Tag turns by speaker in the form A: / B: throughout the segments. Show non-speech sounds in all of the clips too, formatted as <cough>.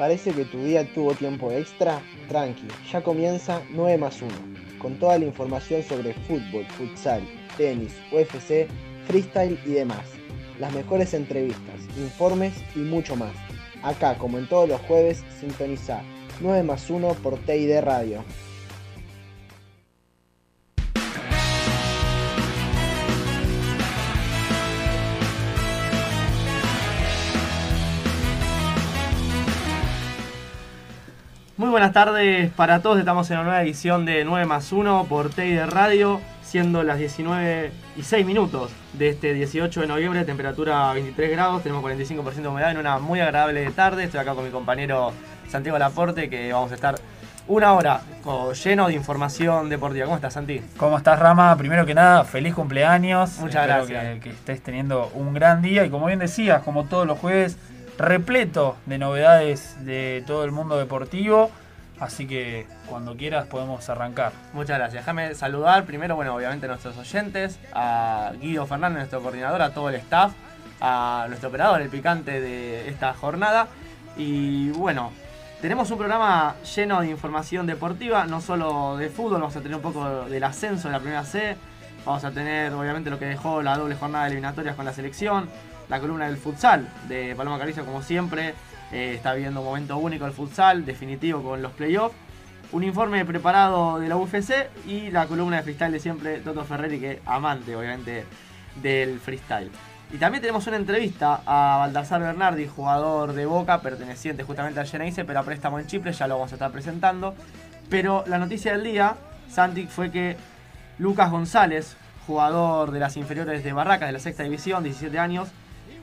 A: ¿Parece que tu día tuvo tiempo extra? Tranqui, ya comienza 9 más 1, con toda la información sobre fútbol, futsal, tenis, UFC, freestyle y demás. Las mejores entrevistas, informes y mucho más. Acá, como en todos los jueves, sintoniza 9 más 1 por TID Radio.
B: Buenas tardes para todos, estamos en la nueva edición de 9 más 1 por TID Radio, siendo las 19 y 6 minutos de este 18 de noviembre, temperatura 23 grados, tenemos 45% de humedad en una muy agradable tarde, estoy acá con mi compañero Santiago Laporte, que vamos a estar una hora lleno de información deportiva. ¿Cómo estás, Santi?
C: ¿Cómo estás, Rama? Primero que nada, feliz cumpleaños.
B: Muchas gracias.
C: Que, que estés teniendo un gran día y como bien decías, como todos los jueves, repleto de novedades de todo el mundo deportivo. Así que cuando quieras podemos arrancar.
B: Muchas gracias. Déjame saludar primero, bueno, obviamente a nuestros oyentes, a Guido Fernández, nuestro coordinador, a todo el staff, a nuestro operador, el picante de esta jornada. Y bueno, tenemos un programa lleno de información deportiva, no solo de fútbol, vamos a tener un poco del ascenso de la primera C, vamos a tener obviamente lo que dejó la doble jornada de eliminatorias con la selección, la columna del futsal de Paloma Caricia como siempre, eh, está viviendo un momento único el futsal, definitivo con los playoffs. Un informe preparado de la UFC y la columna de freestyle de siempre, Toto Ferreri, que amante obviamente del freestyle. Y también tenemos una entrevista a Baltasar Bernardi, jugador de Boca, perteneciente justamente al Geneise, pero a préstamo en Chipre, ya lo vamos a estar presentando. Pero la noticia del día, Santi, fue que Lucas González, jugador de las inferiores de Barracas, de la sexta división, 17 años,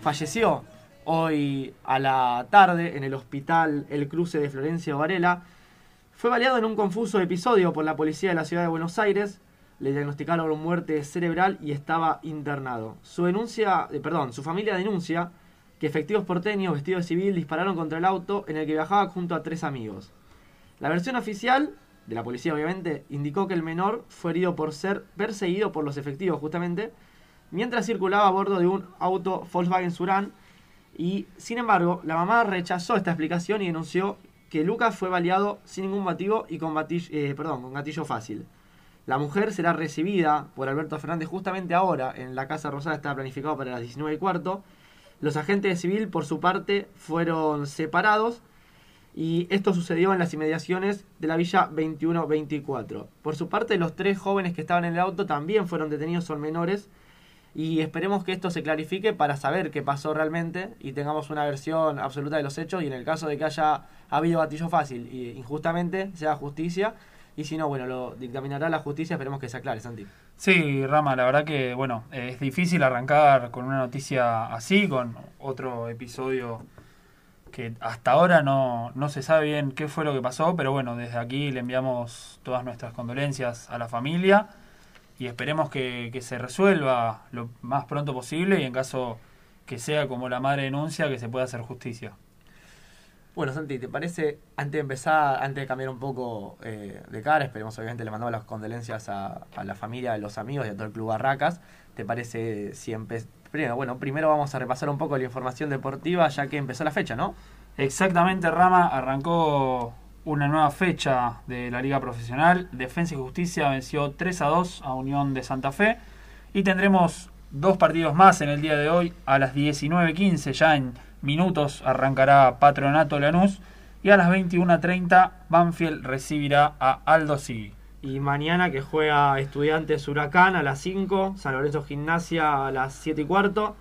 B: falleció hoy a la tarde en el hospital El Cruce de Florencia Varela. Fue baleado en un confuso episodio por la policía de la ciudad de Buenos Aires. Le diagnosticaron muerte cerebral y estaba internado. Su denuncia, eh, perdón, su familia denuncia que efectivos porteños vestidos de civil dispararon contra el auto en el que viajaba junto a tres amigos. La versión oficial, de la policía obviamente, indicó que el menor fue herido por ser perseguido por los efectivos justamente, mientras circulaba a bordo de un auto Volkswagen Surán. Y sin embargo, la mamá rechazó esta explicación y denunció que Lucas fue baleado sin ningún motivo y con, eh, perdón, con gatillo fácil. La mujer será recibida por Alberto Fernández justamente ahora en la Casa Rosada, está planificado para las 19 y cuarto. Los agentes de civil, por su parte, fueron separados y esto sucedió en las inmediaciones de la Villa 2124. Por su parte, los tres jóvenes que estaban en el auto también fueron detenidos, son menores y esperemos que esto se clarifique para saber qué pasó realmente y tengamos una versión absoluta de los hechos y en el caso de que haya habido gatillo fácil y injustamente sea justicia y si no, bueno, lo dictaminará la justicia, esperemos que se aclare, Santi.
C: Sí, Rama, la verdad que, bueno, es difícil arrancar con una noticia así, con otro episodio que hasta ahora no, no se sabe bien qué fue lo que pasó, pero bueno, desde aquí le enviamos todas nuestras condolencias a la familia y esperemos que, se resuelva lo más pronto posible y en caso que sea como la madre denuncia, que se pueda hacer justicia.
B: Bueno, Santi, ¿te parece, antes de empezar, antes de cambiar un poco eh, de cara, esperemos obviamente le mandamos las condolencias a, la familia, a los amigos y a todo el Club Barracas, ¿te parece si Primero, bueno, primero vamos a repasar un poco la información deportiva ya que empezó la fecha, ¿no?
C: Exactamente, Rama, arrancó una nueva fecha de la Liga Profesional. Defensa y Justicia venció 3 a 2 a Unión de Santa Fe. Y tendremos dos partidos más en el día de hoy. A las 19.15, ya en minutos, arrancará Patronato Lanús. Y a las 21.30, Banfield recibirá a Aldo Sigui.
B: Y mañana que juega Estudiantes Huracán a las 5, San Lorenzo Gimnasia a las 7 y cuarto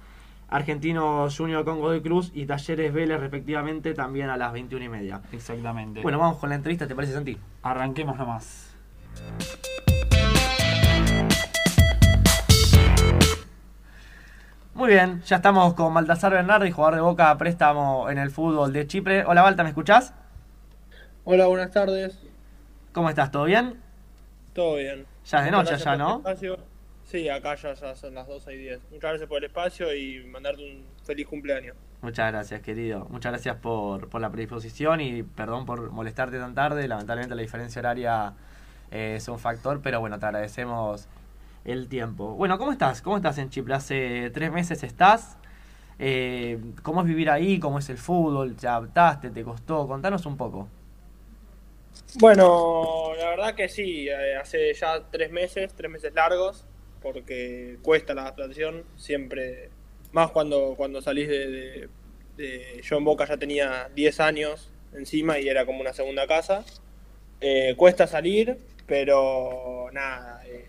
B: Argentinos Junior con Godoy Cruz y Talleres Vélez respectivamente también a las 21 y media.
C: Exactamente.
B: Bueno, vamos con la entrevista, ¿te parece Santi?
C: Arranquemos nomás.
B: Muy bien, ya estamos con Baltasar Bernardi, jugador de Boca a préstamo en el fútbol de Chipre. Hola Balta, ¿me escuchás?
D: Hola, buenas tardes.
B: ¿Cómo estás? ¿Todo bien?
D: todo bien.
B: Ya es de noche, ya, ¿no?
D: Sí, acá ya, ya son las 12 y 10. Muchas gracias por el espacio y mandarte un feliz cumpleaños.
B: Muchas gracias, querido. Muchas gracias por, por la predisposición y perdón por molestarte tan tarde. Lamentablemente la diferencia horaria eh, es un factor, pero bueno, te agradecemos el tiempo. Bueno, ¿cómo estás? ¿Cómo estás en Chipre? Hace tres meses estás. Eh, ¿Cómo es vivir ahí? ¿Cómo es el fútbol? ¿Te adaptaste? ¿Te costó? Contanos un poco.
D: Bueno, la verdad que sí, eh, hace ya tres meses, tres meses largos, porque cuesta la adaptación, siempre, más cuando, cuando salís de, de, Yo en Boca ya tenía 10 años encima y era como una segunda casa. Eh, cuesta salir, pero nada, eh,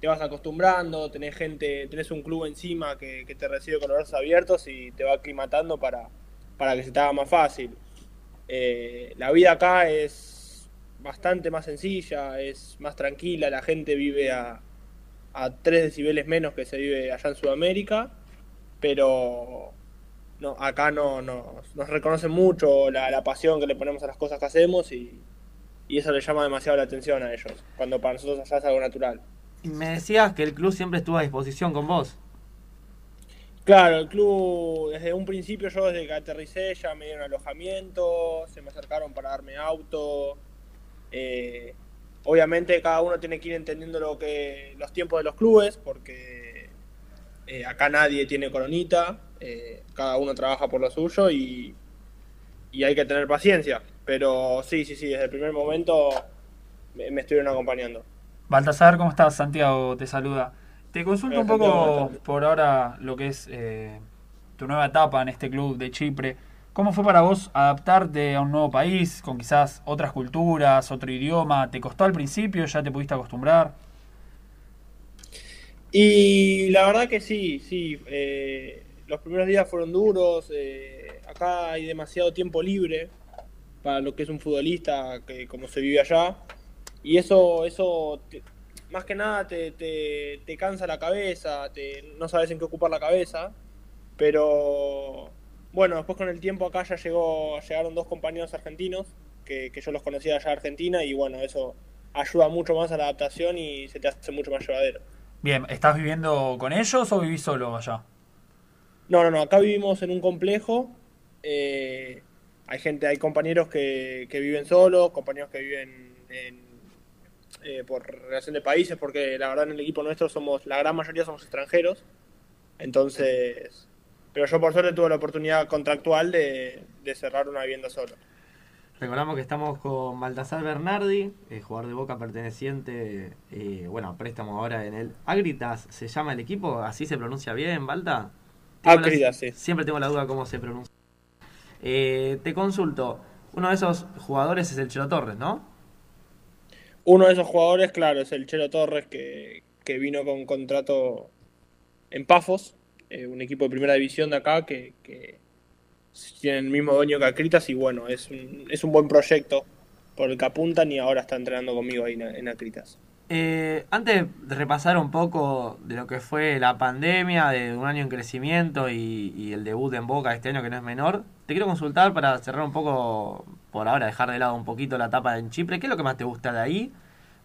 D: te vas acostumbrando, tenés gente, tenés un club encima que, que te recibe con los brazos abiertos y te va aclimatando para, para que se te haga más fácil. Eh, la vida acá es bastante más sencilla, es más tranquila, la gente vive a, a 3 decibeles menos que se vive allá en Sudamérica, pero no, acá no, no- nos reconocen mucho la, la pasión que le ponemos a las cosas que hacemos y, y eso le llama demasiado la atención a ellos, cuando para nosotros allá es algo natural.
B: Y me decías que el club siempre estuvo a disposición con vos.
D: Claro, el club, desde un principio yo desde que aterricé ya me dieron alojamiento, se me acercaron para darme auto. eh, obviamente cada uno tiene que ir entendiendo lo que los tiempos de los clubes, porque eh, acá nadie tiene coronita, eh, cada uno trabaja por lo suyo y, y hay que tener paciencia. Pero sí, sí, sí, desde el primer momento me, me estuvieron acompañando.
C: Baltasar, ¿cómo estás? Santiago te saluda. Te consulto un poco por ahora lo que es eh, tu nueva etapa en este club de Chipre. ¿Cómo fue para vos adaptarte a un nuevo país, con quizás otras culturas, otro idioma? ¿Te costó al principio? ¿Ya te pudiste acostumbrar?
D: Y la verdad que sí, sí. eh, los primeros días fueron duros. eh, acá hay demasiado tiempo libre para lo que es un futbolista, que como se vive allá. Y eso, eso te- más que nada te, te, te cansa la cabeza, te, no sabes en qué ocupar la cabeza. Pero bueno, después con el tiempo acá ya llegó, llegaron dos compañeros argentinos que, que yo los conocía allá en Argentina y bueno, eso ayuda mucho más a la adaptación y se te hace mucho más llevadero.
C: Bien, ¿estás viviendo con ellos o vivís solo allá?
D: No, no, no, acá vivimos en un complejo. eh, hay gente, hay compañeros que, que viven solos, compañeros que viven en, eh, por relación de países, porque la verdad en el equipo nuestro somos, la gran mayoría somos extranjeros. Entonces, pero yo por suerte tuve la oportunidad contractual de, de cerrar una vivienda solo.
B: Recordamos que estamos con Baltasar Bernardi, eh, jugador de Boca perteneciente, eh, bueno, a préstamo ahora en el Agritas, ¿se llama el equipo? ¿Así se pronuncia bien, Balta?
D: Agritas, sí.
B: Siempre tengo la duda cómo se pronuncia. Eh, te consulto, uno de esos jugadores es el Chelo Torres, ¿no?
D: Uno de esos jugadores, claro, es el Chelo Torres que, que vino con contrato en Pafos, eh, un equipo de primera división de acá que, tiene el mismo dueño que Acritas y bueno, es un, es un buen proyecto por el que apuntan y ahora está entrenando conmigo ahí en, Acritas.
B: Eh, antes de repasar un poco de lo que fue la pandemia, de un año en crecimiento y, el debut en Boca este año que no es menor, te quiero consultar para cerrar un poco, por ahora dejar de lado un poquito la etapa en Chipre, ¿qué es lo que más te gusta de ahí,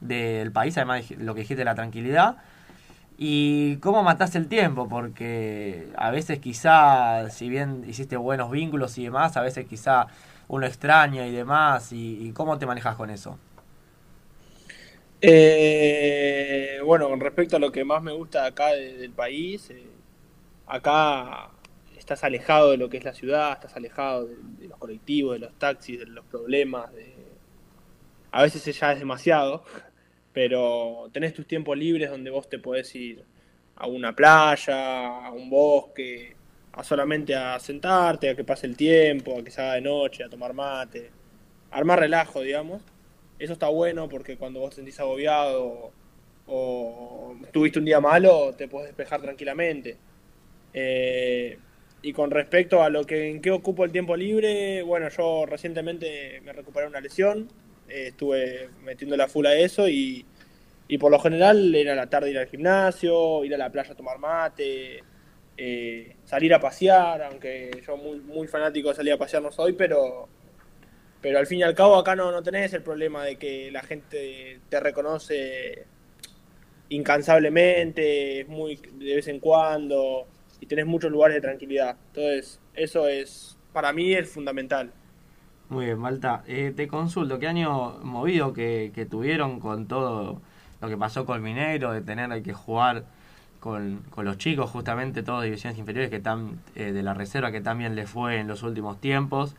B: del país, además de lo que dijiste, la tranquilidad? ¿Y cómo mataste el tiempo? Porque a veces quizá, si bien hiciste buenos vínculos y demás, a veces quizá uno extraña y demás, y, cómo te manejas con eso?
D: Eh, bueno, con respecto a lo que más me gusta acá de- del país, eh, acá estás alejado de lo que es la ciudad, estás alejado de, de los colectivos, de los taxis, de los problemas. De... A veces ya es demasiado, pero tenés tus tiempos libres donde vos te podés ir a una playa, a un bosque, a solamente a sentarte, a que pase el tiempo, a que se de noche, a tomar mate, armar relajo, digamos. Eso está bueno porque cuando vos te sentís agobiado o tuviste un día malo, te puedes despejar tranquilamente. Eh, y con respecto a lo que en qué ocupo el tiempo libre, bueno, yo recientemente me recuperé una lesión, eh, estuve metiéndole a full a eso y, y por lo general era la tarde ir al gimnasio, ir a la playa a tomar mate, eh, salir a pasear, aunque yo muy, muy fanático de salir a pasear no soy, pero Pero al fin y al cabo acá no, no tenés el problema de que la gente te reconoce incansablemente, muy de vez en cuando, y tenés muchos lugares de tranquilidad. Entonces, eso es, para mí, es fundamental.
B: Muy bien, Malta. Eh, te consulto, ¿qué año movido que, que, tuvieron con todo lo que pasó con Mineiro, de tener que jugar con, con los chicos, justamente todos divisiones inferiores que están eh, de la reserva, que también le fue en los últimos tiempos?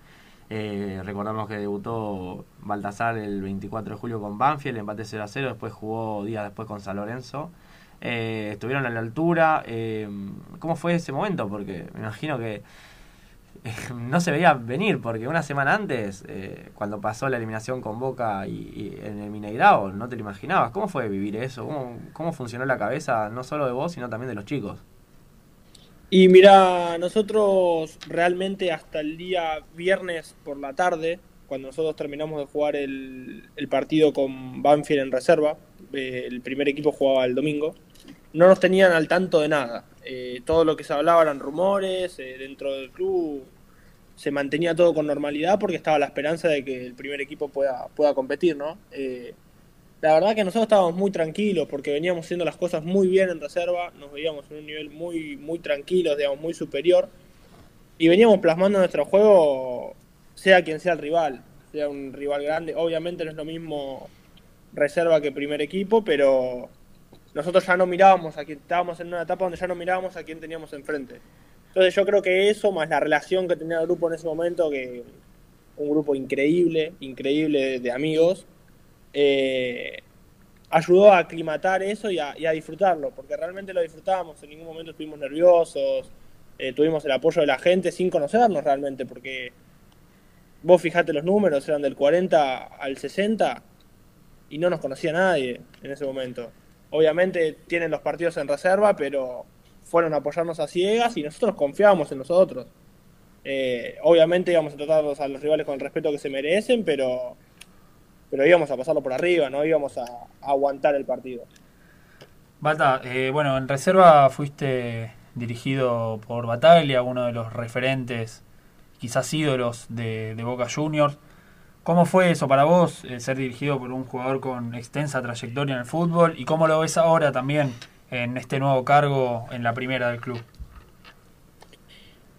B: Eh, recordamos que debutó Baltasar el 24 de julio con Banfield, empate 0 a 0, después jugó días después con San Lorenzo. Eh, estuvieron a la altura. ¿Cómo fue ese momento? Porque me imagino que <laughs> no se veía venir, porque una semana antes, eh, cuando pasó la eliminación con Boca y, en el Mineirao, no te lo imaginabas. ¿Cómo fue vivir eso? ¿Cómo, ¿Cómo funcionó la cabeza, no solo de vos, sino también de los chicos?
D: Y mira, nosotros realmente hasta el día viernes por la tarde, cuando nosotros terminamos de jugar el, el partido con Banfield en reserva, eh, el primer equipo jugaba el domingo, no nos tenían al tanto de nada. Eh, todo lo que se hablaba eran rumores, eh, dentro del club se mantenía todo con normalidad porque estaba la esperanza de que el primer equipo pueda, pueda competir, ¿no? Eh, la verdad que nosotros estábamos muy tranquilos porque veníamos haciendo las cosas muy bien en reserva, nos veíamos en un nivel muy, muy tranquilo, digamos, muy superior, y veníamos plasmando nuestro juego, sea quien sea el rival, sea un rival grande, obviamente no es lo mismo reserva que primer equipo, pero nosotros ya no mirábamos a quién, estábamos en una etapa donde ya no mirábamos a quién teníamos enfrente. Entonces yo creo que eso, más la relación que tenía el grupo en ese momento, que un grupo increíble, increíble de, amigos, eh, ayudó a aclimatar eso y a, y a, disfrutarlo, porque realmente lo disfrutábamos, en ningún momento estuvimos nerviosos, eh, tuvimos el apoyo de la gente sin conocernos realmente, porque vos fijate los números, eran del 40 al 60 y no nos conocía nadie en ese momento. Obviamente tienen los partidos en reserva, pero fueron a apoyarnos a ciegas y nosotros confiábamos en nosotros. Eh, obviamente íbamos a tratarlos a los rivales con el respeto que se merecen, pero pero íbamos a pasarlo por arriba, no íbamos a, aguantar el partido.
C: Bata, eh, bueno, en reserva fuiste dirigido por Bataglia, uno de los referentes, quizás ídolos de Boca Juniors. ¿Cómo fue eso para vos, eh, ser dirigido por un jugador con extensa trayectoria en el fútbol? ¿Y cómo lo ves ahora también en este nuevo cargo en la primera del club?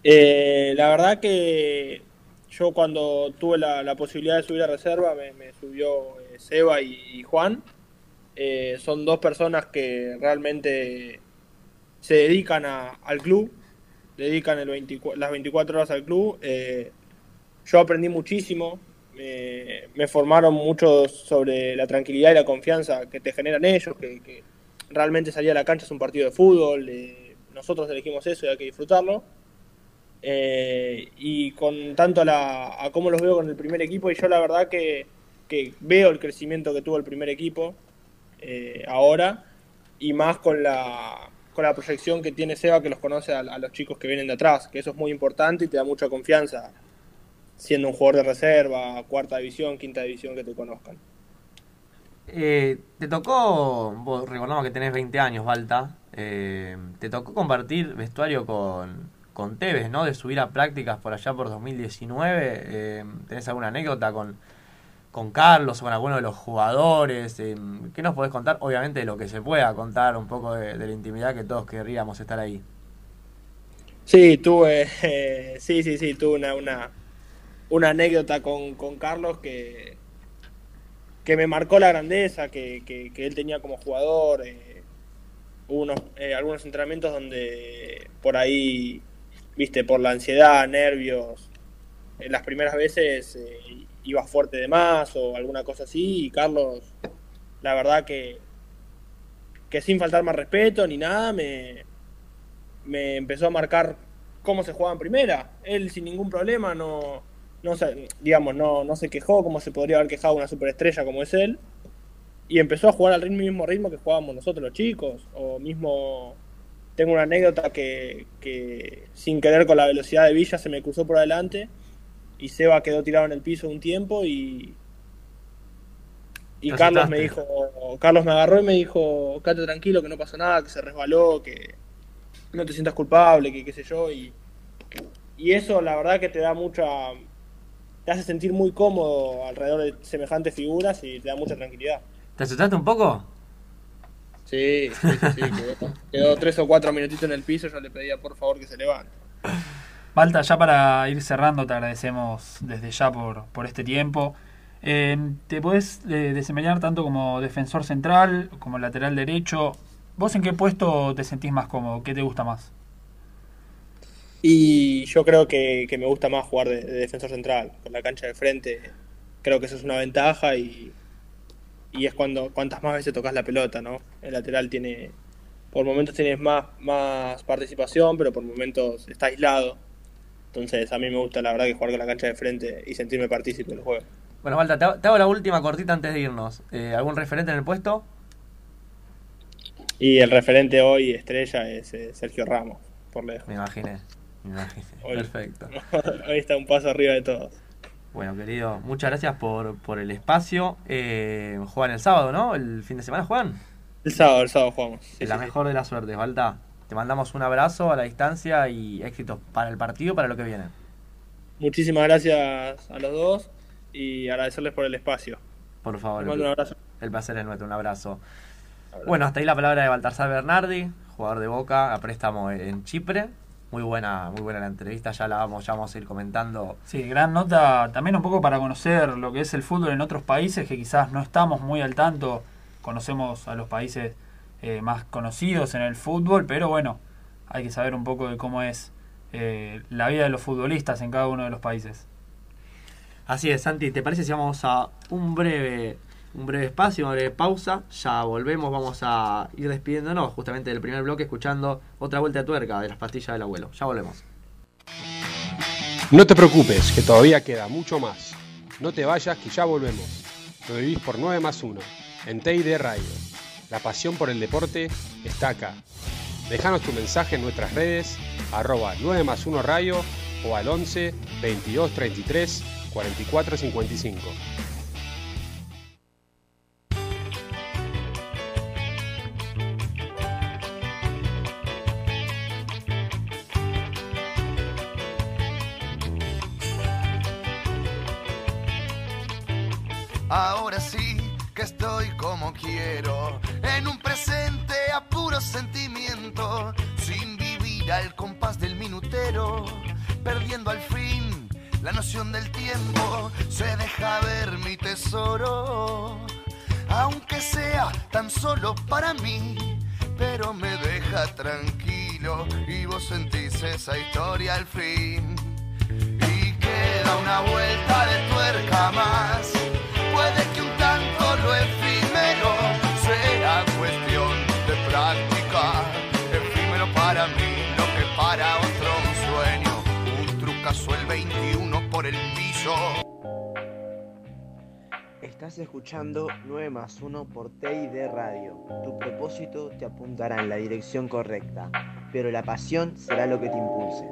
D: Eh, la verdad que yo cuando tuve la, posibilidad de subir a reserva me, subió eh, Seba y, Juan. Son dos personas que realmente se dedican al club, dedican el 24, las 24 horas al club. Yo aprendí muchísimo, me, me, formaron mucho sobre la tranquilidad y la confianza que te generan ellos, que, realmente salir a la cancha es un partido de fútbol, eh, nosotros elegimos eso y hay que disfrutarlo. Eh, y con tanto a, la, a cómo los veo con el primer equipo, y yo la verdad que, veo el crecimiento que tuvo el primer equipo eh, ahora, y más con la, con la proyección que tiene Seba, que los conoce a, los chicos que vienen de atrás, que eso es muy importante y te da mucha confianza, siendo un jugador de reserva, cuarta división, quinta división, que te conozcan.
B: Eh, te tocó, vos recordamos que tenés 20 años, Balta, eh, te tocó compartir vestuario con, con Tevez, ¿no? De subir a prácticas por allá por 2019. Eh, ¿Tenés alguna anécdota con, con Carlos o con alguno de los jugadores? Eh, ¿Qué nos podés contar? Obviamente lo que se pueda contar, un poco de, de la intimidad que todos querríamos estar ahí.
D: Sí, tuve, <laughs> sí, sí, sí, tuve una, una, una anécdota con, con Carlos que, que me marcó la grandeza que, que, él tenía como jugador. Eh, hubo unos, eh, algunos entrenamientos donde por ahí, viste, por la ansiedad, nervios, eh, las primeras veces iba fuerte de más o alguna cosa así. Y Carlos, la verdad que, que sin faltar más respeto ni nada, me, me empezó a marcar cómo se jugaba en primera. Él sin ningún problema no no se, digamos, no, no se quejó como se podría haber quejado una superestrella como es él, y empezó a jugar al ritmo, mismo ritmo que jugábamos nosotros los chicos, o mismo tengo una anécdota que, que sin querer con la velocidad de Villa se me cruzó por adelante y Seba quedó tirado en el piso un tiempo y y Carlos me dijo, Carlos me agarró y me dijo, quédate tranquilo que no pasó nada, que se resbaló, que no te sientas culpable, que qué sé yo, y, y eso la verdad que te da mucha te hace sentir muy cómodo alrededor de semejantes figuras y te da mucha tranquilidad.
B: ¿Te asustaste un poco?
D: Sí, sí, sí, quedó, quedó tres o cuatro minutitos en el piso, yo le pedía por favor que se levante.
C: Balta, ya para ir cerrando, te agradecemos desde ya por, por este tiempo. Eh, te podés eh, desempeñar tanto como defensor central, como lateral derecho. ¿Vos en qué puesto te sentís más cómodo? ¿Qué te gusta más?
D: Y yo creo que, que me gusta más jugar de, de defensor central, con la cancha de frente. Creo que eso es una ventaja y, y es cuando cuantas más veces tocas la pelota, ¿no? El lateral tiene, por momentos tienes más, más participación, pero por momentos está aislado. Entonces a mí me gusta la verdad que jugar con la cancha de frente y sentirme partícipe del juego.
B: Bueno, hago, te hago la última cortita antes de irnos. Eh, ¿Algún referente en el puesto?
D: Y el referente hoy, estrella, es eh, Sergio Ramos, por lejos.
B: Me imaginé.
D: Hoy.
B: Perfecto. <laughs>
D: hoy está un paso arriba de todos.
B: Bueno, querido, muchas gracias por, por el espacio. Eh, juegan el sábado, ¿no? ¿El fin de semana juegan?
D: El sábado, el sábado jugamos. Sí,
B: la
D: sí, sí.
B: mejor de las suertes, Balta. Te mandamos un abrazo a la distancia y éxitos para el partido, para lo que viene.
D: Muchísimas gracias a los dos y agradecerles por el espacio.
B: Por favor.
D: Les mando un abrazo.
B: El placer es nuestro, un abrazo. Bueno, hasta ahí la palabra de Baltasar Bernardi, jugador de Boca a préstamo en Chipre. Muy buena, muy buena la entrevista, ya la vamos, ya vamos a ir comentando.
C: Sí, gran nota también un poco para conocer lo que es el fútbol en otros países que quizás no estamos muy al tanto. Conocemos a los países eh, más conocidos en el fútbol, pero bueno, hay que saber un poco de cómo es eh, la vida de los futbolistas en cada uno de los países.
B: Así es, Santi, ¿te parece si vamos a un breve, un breve espacio, una breve pausa? Ya volvemos, vamos a ir despidiéndonos justamente del primer bloque escuchando otra vuelta de tuerca de las pastillas del abuelo. Ya volvemos.
E: No te preocupes, que todavía queda mucho más. No te vayas, que ya volvemos. Lo vivís por 9 más 1, en TID Radio. La pasión por el deporte está acá. Déjanos tu mensaje en nuestras redes, arroba 9 más 1 radio o al 11 22 33 44 55.
F: Solo para mí, pero me deja tranquilo y vos sentís esa historia al fin. Y queda una vuelta de tuerca más. Puede que un tanto lo efímero sea cuestión de práctica. Efímero para mí, lo que para otro un sueño. Un trucazo el 21 por el piso.
A: Estás escuchando 9 más 1 por TID Radio. Tu propósito te apuntará en la dirección correcta, pero la pasión será lo que te impulse.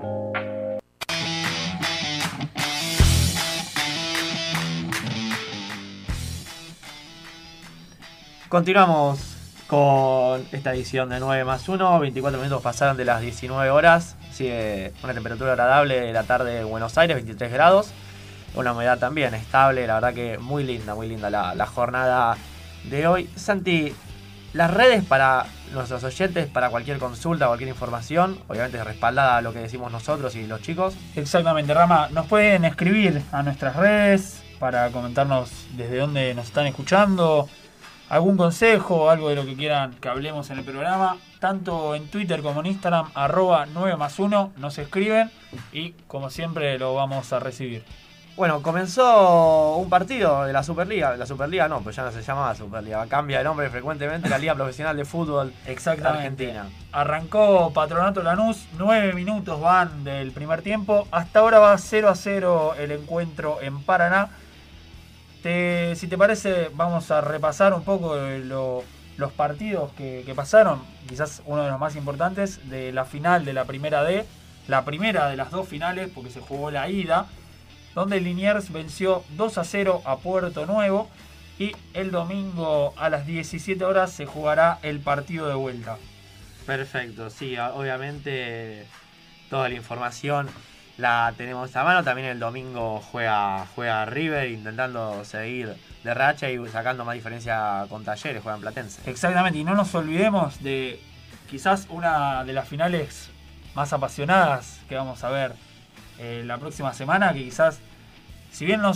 B: Continuamos con esta edición de 9 más 1. 24 minutos pasaron de las 19 horas. Sigue una temperatura agradable de la tarde en Buenos Aires, 23 grados. Una humedad también estable, la verdad que muy linda, muy linda la, la jornada de hoy. Santi, las redes para nuestros oyentes, para cualquier consulta, cualquier información, obviamente respaldada a lo que decimos nosotros y los chicos.
C: Exactamente, Rama. Nos pueden escribir a nuestras redes para comentarnos desde dónde nos están escuchando, algún consejo, algo de lo que quieran que hablemos en el programa. Tanto en Twitter como en Instagram, arroba 9 más 1, nos escriben y como siempre lo vamos a recibir.
B: Bueno, comenzó un partido de la Superliga. La Superliga no, pues ya no se llama Superliga. Cambia de nombre frecuentemente la Liga Profesional de Fútbol
C: Exactamente.
B: Argentina.
C: Arrancó Patronato Lanús, 9 minutos van del primer tiempo. Hasta ahora va 0 a 0 el encuentro en Paraná. Te- si te parece, vamos a repasar un poco lo- los partidos que, que pasaron. Quizás uno de los más importantes de la final de la primera D. La primera de las dos finales, porque se jugó la ida. Donde Liniers venció 2 a 0 a Puerto Nuevo. Y el domingo a las 17 horas se jugará el partido de vuelta.
B: Perfecto, sí, obviamente toda la información la tenemos a mano. También el domingo juega, juega River intentando seguir de racha y sacando más diferencia con Talleres, juegan Platense.
C: Exactamente, y no nos olvidemos de quizás una de las finales más apasionadas que vamos a ver eh, la próxima semana, que quizás, si bien no,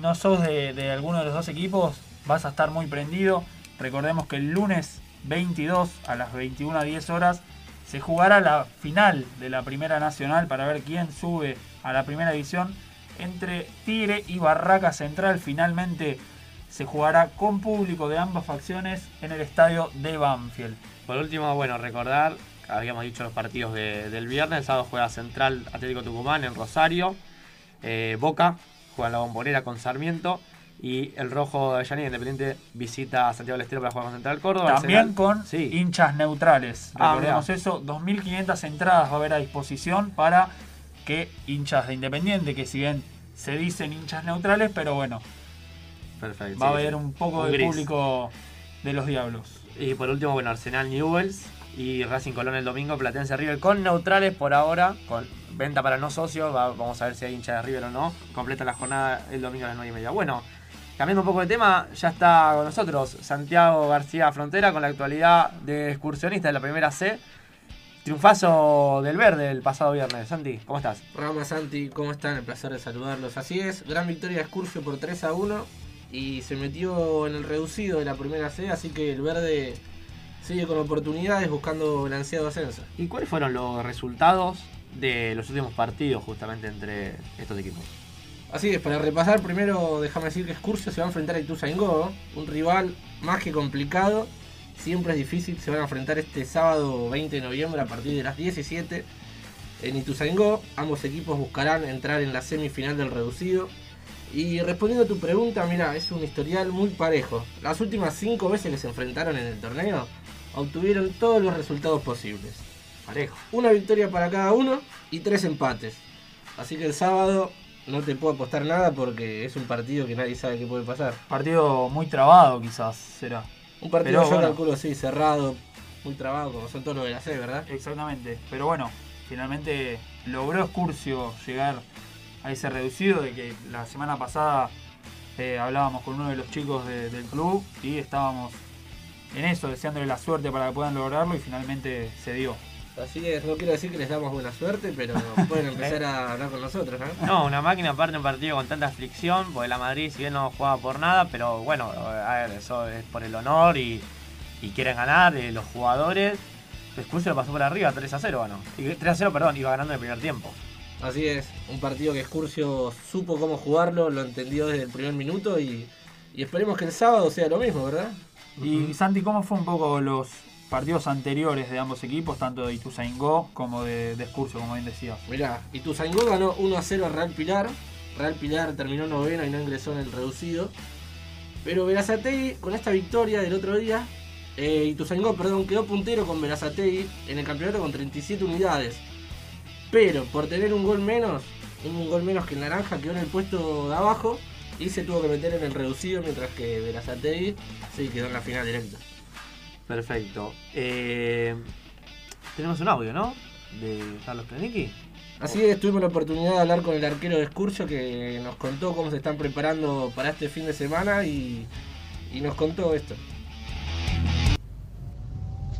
C: no sos de, de alguno de los dos equipos, vas a estar muy prendido. Recordemos que el lunes 22 a las 21.10 horas se jugará la final de la Primera Nacional para ver quién sube a la Primera División entre Tigre y Barraca Central. Finalmente se jugará con público de ambas facciones en el estadio de Banfield.
B: Por último, bueno, recordar, habíamos dicho los partidos del viernes, el sábado juega Central Atlético Tucumán en Rosario, eh, Boca juega en la Bombonera con Sarmiento. Y el Rojo de Avellaneda Independiente visita a Santiago del Estero para jugar con Central Córdoba.
C: También con hinchas neutrales. Ah, Recordemos eso, 2.500 entradas va a haber a disposición para que hinchas de Independiente, que si bien se dicen hinchas neutrales, pero bueno,
B: Perfecto,
C: va a haber un poco de público de los Diablos.
B: Y por último, bueno, Arsenal Newells y Racing Colón el domingo, Platense River con neutrales por ahora, con venta para no socios, vamos a ver si hay hinchas de River o no. Completa la jornada el domingo a las 9 y media. Bueno, Cambiando un poco de tema, ya está con nosotros Santiago García Frontera con la actualidad de excursionista de la primera C. Triunfazo del verde el pasado viernes. Santi, ¿cómo estás?
G: Rama, Santi, ¿cómo están? El placer de saludarlos. Así es, gran victoria de Excursio por 3 a 1 y se metió en el reducido de la primera C, así que el verde sigue con oportunidades buscando el ansiado ascenso.
B: ¿Y cuáles fueron los resultados de los últimos partidos justamente entre estos equipos?
G: Así es, para repasar, primero déjame decir que Excursio se va a enfrentar a Ituzaingó, un rival más que complicado, siempre es difícil, se van a enfrentar este sábado 20 de noviembre a partir de las 17 en Ituzaingó. Ambos equipos buscarán entrar en la semifinal del reducido. Y respondiendo a tu pregunta, mira, es un historial muy parejo. Las últimas 5 veces que se enfrentaron en el torneo, obtuvieron todos los resultados posibles.
B: Parejo.
G: Una victoria para cada uno y tres empates. Así que el sábado no te puedo apostar nada porque es un partido que nadie sabe qué puede pasar.
C: Partido muy trabado quizás será.
G: Un partido yo calculo sí, cerrado, muy trabado como son todos los de la C, ¿verdad?
C: Exactamente. Pero bueno, finalmente logró Excursio llegar a ese reducido de que la semana pasada eh, hablábamos con uno de los chicos del club y estábamos en eso, deseándole la suerte para que puedan lograrlo y finalmente se dio.
G: Así es, no quiero decir que les damos buena suerte, pero <laughs> pueden empezar a hablar con nosotros, ¿no?
B: No, una máquina aparte un partido con tanta aflicción, porque la Madrid si bien no jugaba por nada, pero bueno, a ver, eso es por el honor y, quieren ganar eh, los jugadores. Escurcio lo pasó por arriba, 3 a 0, bueno. 3 a 0, perdón, iba ganando en el primer tiempo.
G: Así es, un partido que Escurcio supo cómo jugarlo, lo entendió desde el primer minuto y, esperemos que el sábado sea lo mismo, ¿verdad?
C: Y Santi, ¿cómo fue un poco los partidos anteriores de ambos equipos, tanto de Ituzaingó como de, de como bien decía.
G: Mirá, Ituzaingó ganó 1 a 0 a Real Pilar. Real Pilar terminó noveno y no ingresó en el reducido. Pero Verazategui, con esta victoria del otro día, eh, Ituzaingó, perdón, quedó puntero con Verazategui en el campeonato con 37 unidades. Pero por tener un gol menos, un gol menos que el Naranja, quedó en el puesto de abajo y se tuvo que meter en el reducido, mientras que Verazategui sí quedó en la final directa.
B: Perfecto. Eh, tenemos un audio, ¿no? De Carlos Krenicki.
G: Así es, tuvimos la oportunidad de hablar con el arquero de Escurcio que nos contó cómo se están preparando para este fin de semana y, y nos contó esto.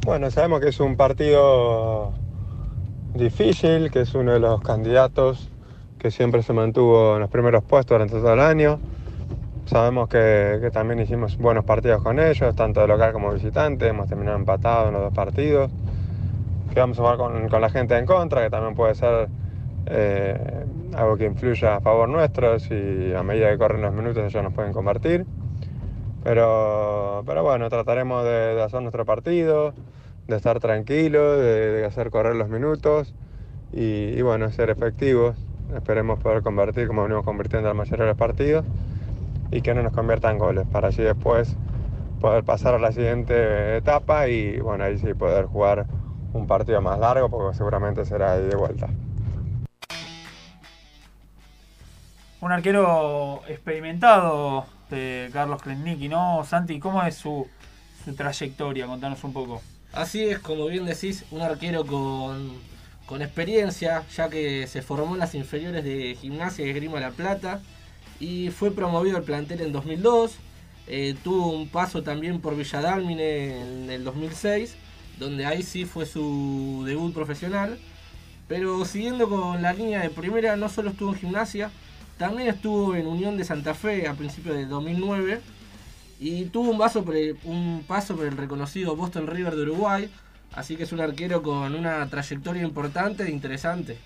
H: Bueno, sabemos que es un partido difícil, que es uno de los candidatos que siempre se mantuvo en los primeros puestos durante todo el año. Sabemos que, también hicimos buenos partidos con ellos, tanto de local como visitante, hemos terminado empatados en los dos partidos. Que vamos a jugar con, la gente en contra, que también puede ser eh, algo que influya a favor nuestro, si a medida que corren los minutos ellos nos pueden convertir. Pero, pero bueno, trataremos de, hacer nuestro partido, de estar tranquilos, de, hacer correr los minutos y, y, bueno, ser efectivos. Esperemos poder convertir como venimos convirtiendo en la mayoría de los partidos y que no nos conviertan goles, para así después poder pasar a la siguiente etapa y bueno, ahí sí poder jugar un partido más largo porque seguramente será ahí de vuelta.
C: Un arquero experimentado de Carlos Klennicki, ¿no? Santi, ¿cómo es su, su trayectoria? Contanos un poco.
G: Así es, como bien decís, un arquero con, con experiencia, ya que se formó en las inferiores de Gimnasia y Esgrima La Plata y fue promovido al plantel en 2002. Eh, tuvo un paso también por Villadalmine en el 2006, donde ahí sí fue su debut profesional. Pero siguiendo con la línea de primera, no solo estuvo en Gimnasia, también estuvo en Unión de Santa Fe a principios de 2009 y tuvo un paso por el reconocido Boston River de Uruguay, así que es un arquero con una trayectoria importante e interesante.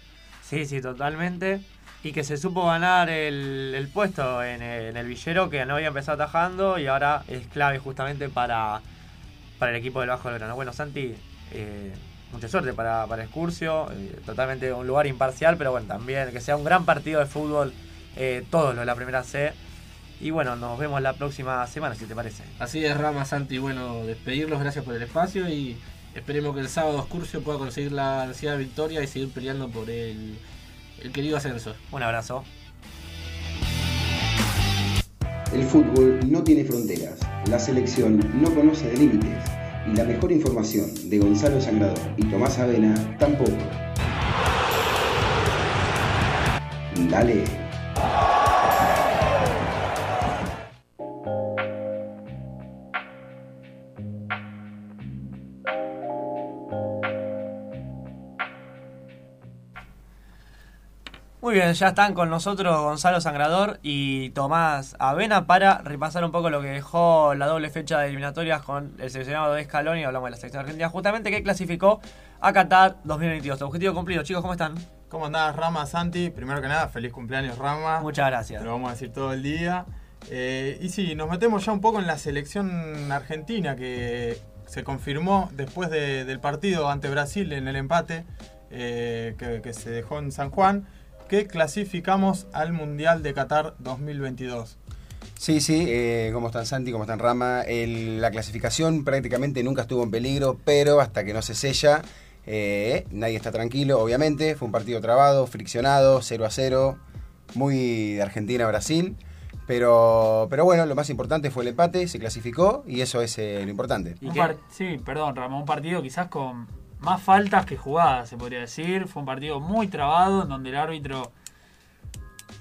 B: Sí, sí, totalmente. Y que se supo ganar el, puesto en el, Villero, que no había empezado atajando y ahora es clave justamente para, para el equipo del Bajo del Grano. Bueno, Santi, eh, mucha suerte para, para Excursio, eh, totalmente un lugar imparcial, pero bueno, también que sea un gran partido de fútbol, eh, todos los de la primera C. Y bueno, nos vemos la próxima semana, si te parece.
G: Así es, Rama, Santi. Bueno, despedirlos, gracias por el espacio y esperemos que el sábado Excursio pueda conseguir la ansiada victoria y seguir peleando por el, el querido ascenso.
B: Un abrazo.
I: El fútbol no tiene fronteras, la selección no conoce de límites y la mejor información de Gonzalo Sangrador y Tomás Avena tampoco. Dale.
B: Bien, ya están con nosotros Gonzalo Sangrador y Tomás Avena para repasar un poco lo que dejó la doble fecha de eliminatorias con el seleccionado de Scaloni, hablamos de la selección argentina, justamente que clasificó a Qatar 2022. Objetivo cumplido, chicos, ¿cómo están?
J: ¿Cómo andás, Rama, Santi? Primero que nada, feliz cumpleaños, Rama.
B: Muchas gracias.
J: Te lo vamos a decir todo el día. Eh, y sí, nos metemos ya un poco en la selección argentina que se confirmó después del partido ante Brasil en el empate eh, que se dejó en San Juan que clasificamos al Mundial de Qatar 2022.
K: Sí, sí, eh, ¿cómo están Santi? ¿Cómo están Rama? la clasificación prácticamente nunca estuvo en peligro, pero hasta que no se sella, eh, nadie está tranquilo, obviamente. Fue un partido trabado, friccionado, 0 a 0, muy de Argentina a Brasil. Pero, pero bueno, lo más importante fue el empate, se clasificó y eso es eh, lo importante.
C: sí, perdón, Rama, un partido quizás con más faltas que jugadas, se podría decir. Fue un partido muy trabado en donde el árbitro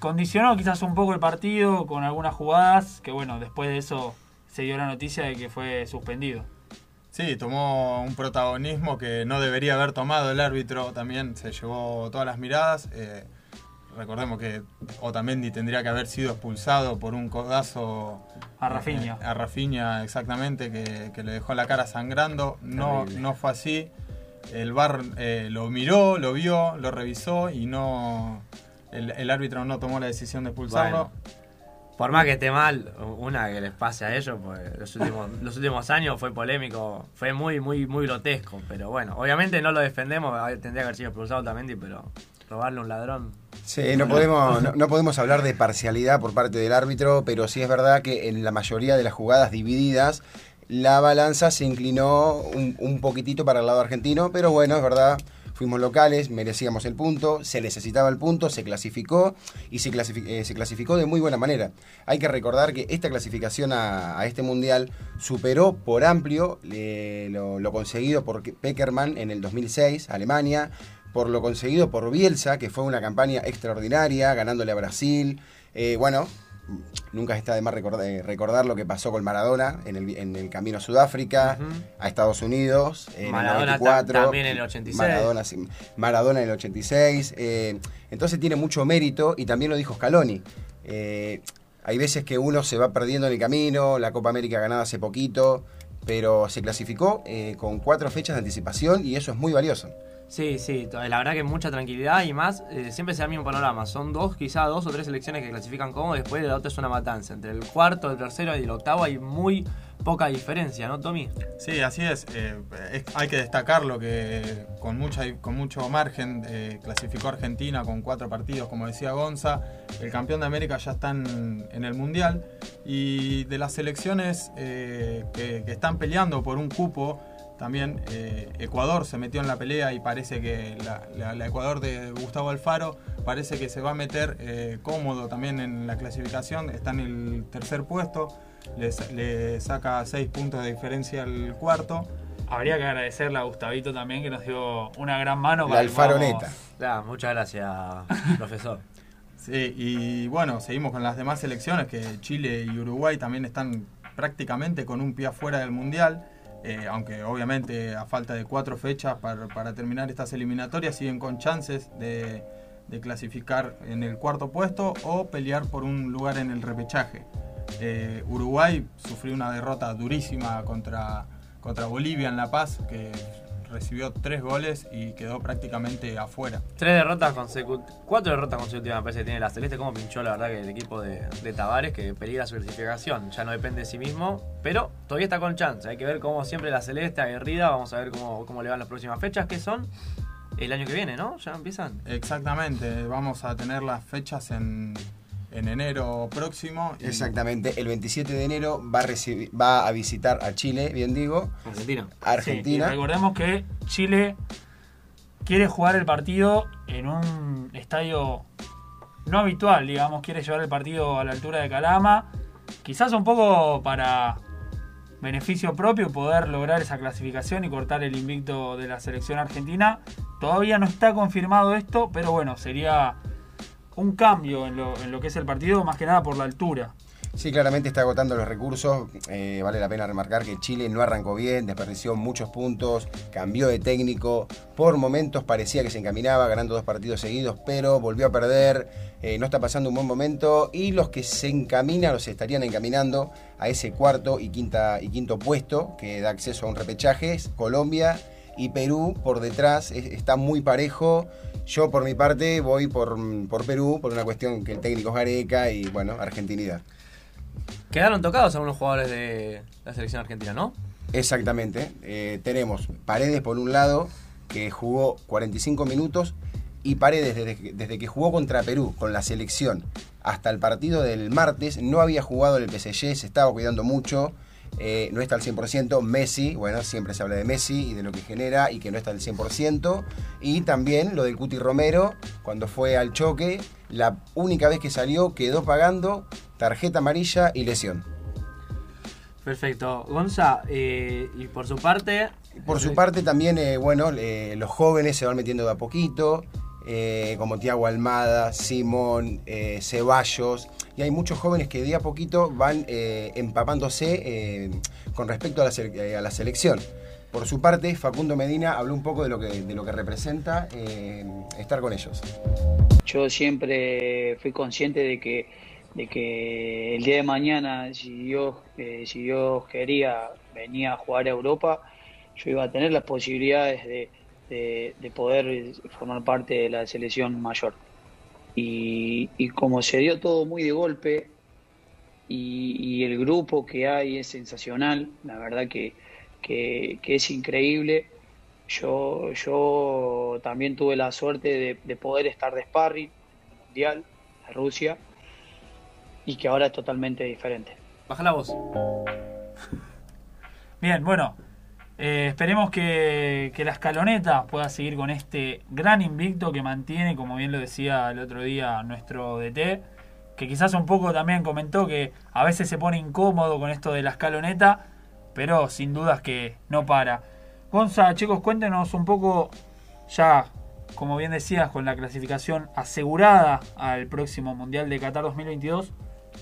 C: condicionó quizás un poco el partido con algunas jugadas, que bueno, después de eso se dio la noticia de que fue suspendido.
J: Sí, tomó un protagonismo que no debería haber tomado el árbitro, también se llevó todas las miradas. Eh, recordemos que Otamendi tendría que haber sido expulsado por un codazo
C: a Rafinha.
J: Eh, a Rafinha, exactamente, que, que, le dejó la cara sangrando. No, no fue así el VAR eh, lo miró, lo vio, lo revisó y no el, árbitro no tomó la decisión de expulsarlo.
B: por más que esté mal, una que les pase a ellos, pues los últimos, <laughs> los últimos años fue polémico, fue muy, muy, muy grotesco. Pero bueno, obviamente no lo defendemos, tendría que haber sido expulsado también, pero robarle a un ladrón.
K: Sí, no podemos, no, podemos hablar de parcialidad por parte del árbitro, pero sí es verdad que en la mayoría de las jugadas divididas la balanza se inclinó un, poquitito para el lado argentino, pero bueno, es verdad, fuimos locales, merecíamos el punto, se necesitaba el punto, se clasificó y se, eh, se clasificó de muy buena manera. Hay que recordar que esta clasificación a, este mundial superó por amplio lo, lo, conseguido por Peckerman en el 2006, Alemania, por lo conseguido por Bielsa, que fue una campaña extraordinaria, ganándole a Brasil. Eh, bueno, nunca está de más eh, recordar, lo que pasó con Maradona en el, en el camino a Sudáfrica, a Estados Unidos, en
B: Maradona
K: el 94.
B: También en el 86.
K: Maradona, Maradona en el 86. Eh, entonces tiene mucho mérito y también lo dijo Scaloni. Eh, hay veces que uno se va perdiendo en el camino, la Copa América ganada hace poquito, pero se clasificó con cuatro fechas de anticipación y eso es muy valioso.
B: Sí, sí, la verdad que mucha tranquilidad y más, eh, siempre sea el mismo panorama. Son dos, quizá dos o tres selecciones que clasifican como, después de la otra es una matanza. Entre el cuarto, el tercero y el octavo hay muy poca diferencia, ¿no, Tommy?
J: Sí, así es. Eh, hay que destacar lo que con, mucha, con mucho margen eh, clasificó Argentina con cuatro partidos, como decía Gonza. El campeón de América ya está en, el Mundial. Y de las selecciones que están peleando por un cupo, también eh, Ecuador se metió en la pelea y parece que la, Ecuador de Gustavo Alfaro parece que se va a meter eh, cómodo también en la clasificación. Está en el tercer puesto, le, saca seis puntos de diferencia al cuarto.
C: habría que agradecerle a Gustavito también que nos dio una gran mano.
K: La
C: para que
K: alfaroneta.
B: Ah, muchas gracias, <laughs> profesor.
J: Sí, y bueno, seguimos con las demás selecciones, que Chile y Uruguay también están prácticamente con un pie afuera del Mundial, eh, aunque obviamente a falta de cuatro fechas para, terminar estas eliminatorias siguen con chances de, clasificar en el cuarto puesto o pelear por un lugar en el repechaje. Eh, Uruguay sufrió una derrota durísima contra, contra Bolivia en La Paz, recibió tres goles y quedó prácticamente afuera.
B: Tres derrotas consecutivas, cuatro derrotas consecutivas me parece que tiene la Celeste, como pinchó la verdad que el equipo de, de Tavares, que peligra su clasificación, ya no depende de sí mismo, pero todavía está con chance, hay que ver cómo siempre la Celeste aguerrida, vamos a ver cómo, cómo le van las próximas fechas, que son el año que viene, ¿no? Ya empiezan.
J: Exactamente, vamos a tener las fechas en, en enero próximo. y-
K: Exactamente, el 27 de enero va a, recibir, va a visitar a Chile, bien digo.
B: Argentina.
C: Sí,
K: Argentina.
C: y recordemos que Chile quiere jugar el partido en un estadio no habitual, digamos, quiere llevar el partido a la altura de Calama, quizás un poco para beneficio propio poder lograr esa clasificación y cortar el invicto de la selección argentina. Todavía no está confirmado esto, pero bueno, sería un cambio en lo, en lo que es el partido, más que nada por la altura.
K: Sí, claramente está agotando los recursos. Eh, vale la pena remarcar que Chile no arrancó bien, desperdició muchos puntos, cambió de técnico. Por momentos parecía que se encaminaba, ganando dos partidos seguidos, pero volvió a perder. eh, no está pasando un buen momento. Y los que se encaminan se estarían encaminando a ese cuarto y, quinta, y quinto puesto que da acceso a un repechaje Colombia y Perú por detrás. es- está muy parejo. Yo por mi parte voy por, por Perú por una cuestión que el técnico es Gareca y bueno, argentinidad.
B: Quedaron tocados algunos jugadores de la selección argentina, ¿no?
K: Exactamente. Eh, tenemos Paredes por un lado, que jugó 45 minutos, y Paredes desde, que- desde que jugó contra Perú con la selección hasta el partido del martes no había jugado en el PSG, se estaba cuidando mucho, eh, no está al 100%. Messi, bueno, siempre se habla de Messi y de lo que genera y que no está al 100%. Y también lo del Cuti Romero, cuando fue al choque, la única vez que salió quedó pagando tarjeta amarilla y lesión.
B: Perfecto. Gonza, eh, y por su parte...
K: Por su parte también, eh, bueno, eh, los jóvenes se van metiendo de a poquito, eh, como Tiago Almada, Simón, eh, Ceballos, y hay muchos jóvenes que de a poquito van eh, empapándose eh, con respecto a la, eh, a la selección. Por su parte, Facundo Medina habló un poco de lo que, de lo que representa eh, estar con ellos.
L: Yo siempre fui consciente de que, de que el día de mañana, si eh, si Dios quería, venía a jugar a Europa, yo iba a tener las posibilidades de, de- de poder formar parte de la selección mayor. Y, y como se dio todo muy de golpe y, y el grupo que hay es sensacional, la verdad que, que, es increíble. Yo, yo también tuve la suerte de, de poder estar de sparring en el Mundial de Rusia y que ahora es totalmente diferente.
B: Baja la voz.
C: Bien, bueno, eh, esperemos que, la escaloneta pueda seguir con este gran invicto que mantiene, como bien lo decía el otro día nuestro DT, que quizás un poco también comentó que a veces se pone incómodo con esto de la escaloneta, pero sin dudas que no para. Gonza, chicos, cuéntenos un poco, ya como bien decías, con la clasificación asegurada al próximo Mundial de Qatar 2022,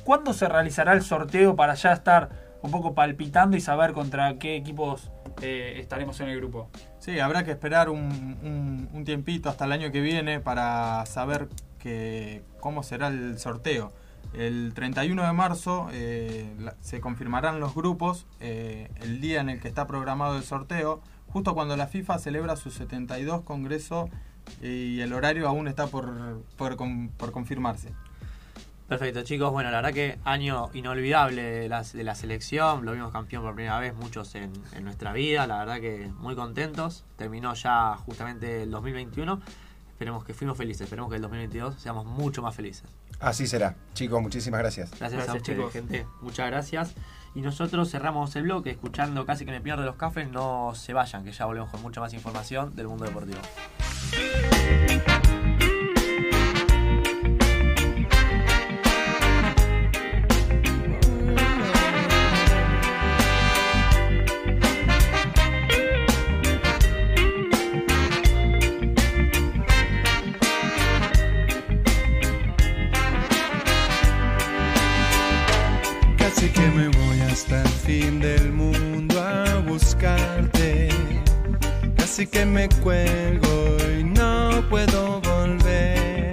C: ¿cuándo se realizará el sorteo para ya estar un poco palpitando y saber contra qué equipos eh, estaremos en el grupo?
J: Sí, habrá que esperar un, un- tiempito hasta el año que viene para saber que, cómo será el sorteo. El 31 de marzo eh, se confirmarán los grupos, eh, el día en el que está programado el sorteo, justo cuando la FIFA celebra su 72 congreso y el horario aún está por, por, por confirmarse.
B: Perfecto, chicos. Bueno, la verdad que año inolvidable de la, de la selección. Lo vimos campeón por primera vez, muchos en, en nuestra vida. La verdad que muy contentos. Terminó ya justamente el 2021. Esperemos que fuimos felices. Esperemos que el 2022 seamos mucho más felices.
K: Así será. Chicos, muchísimas gracias.
B: Gracias, a ustedes,
C: chicos.
B: gente. Muchas gracias. Y nosotros cerramos el bloque escuchando casi que me pierdo los cafés. No se vayan, que ya volvemos con mucha más información del mundo deportivo.
M: Del mundo a buscarte. Casi que me cuelgo y no puedo volver.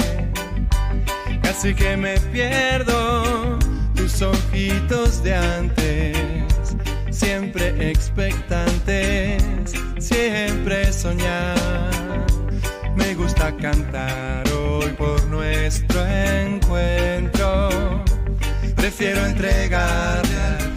M: Casi que me pierdo tus ojitos de antes. Siempre expectantes, siempre soñar. Me gusta cantar hoy por nuestro encuentro. Prefiero entregarle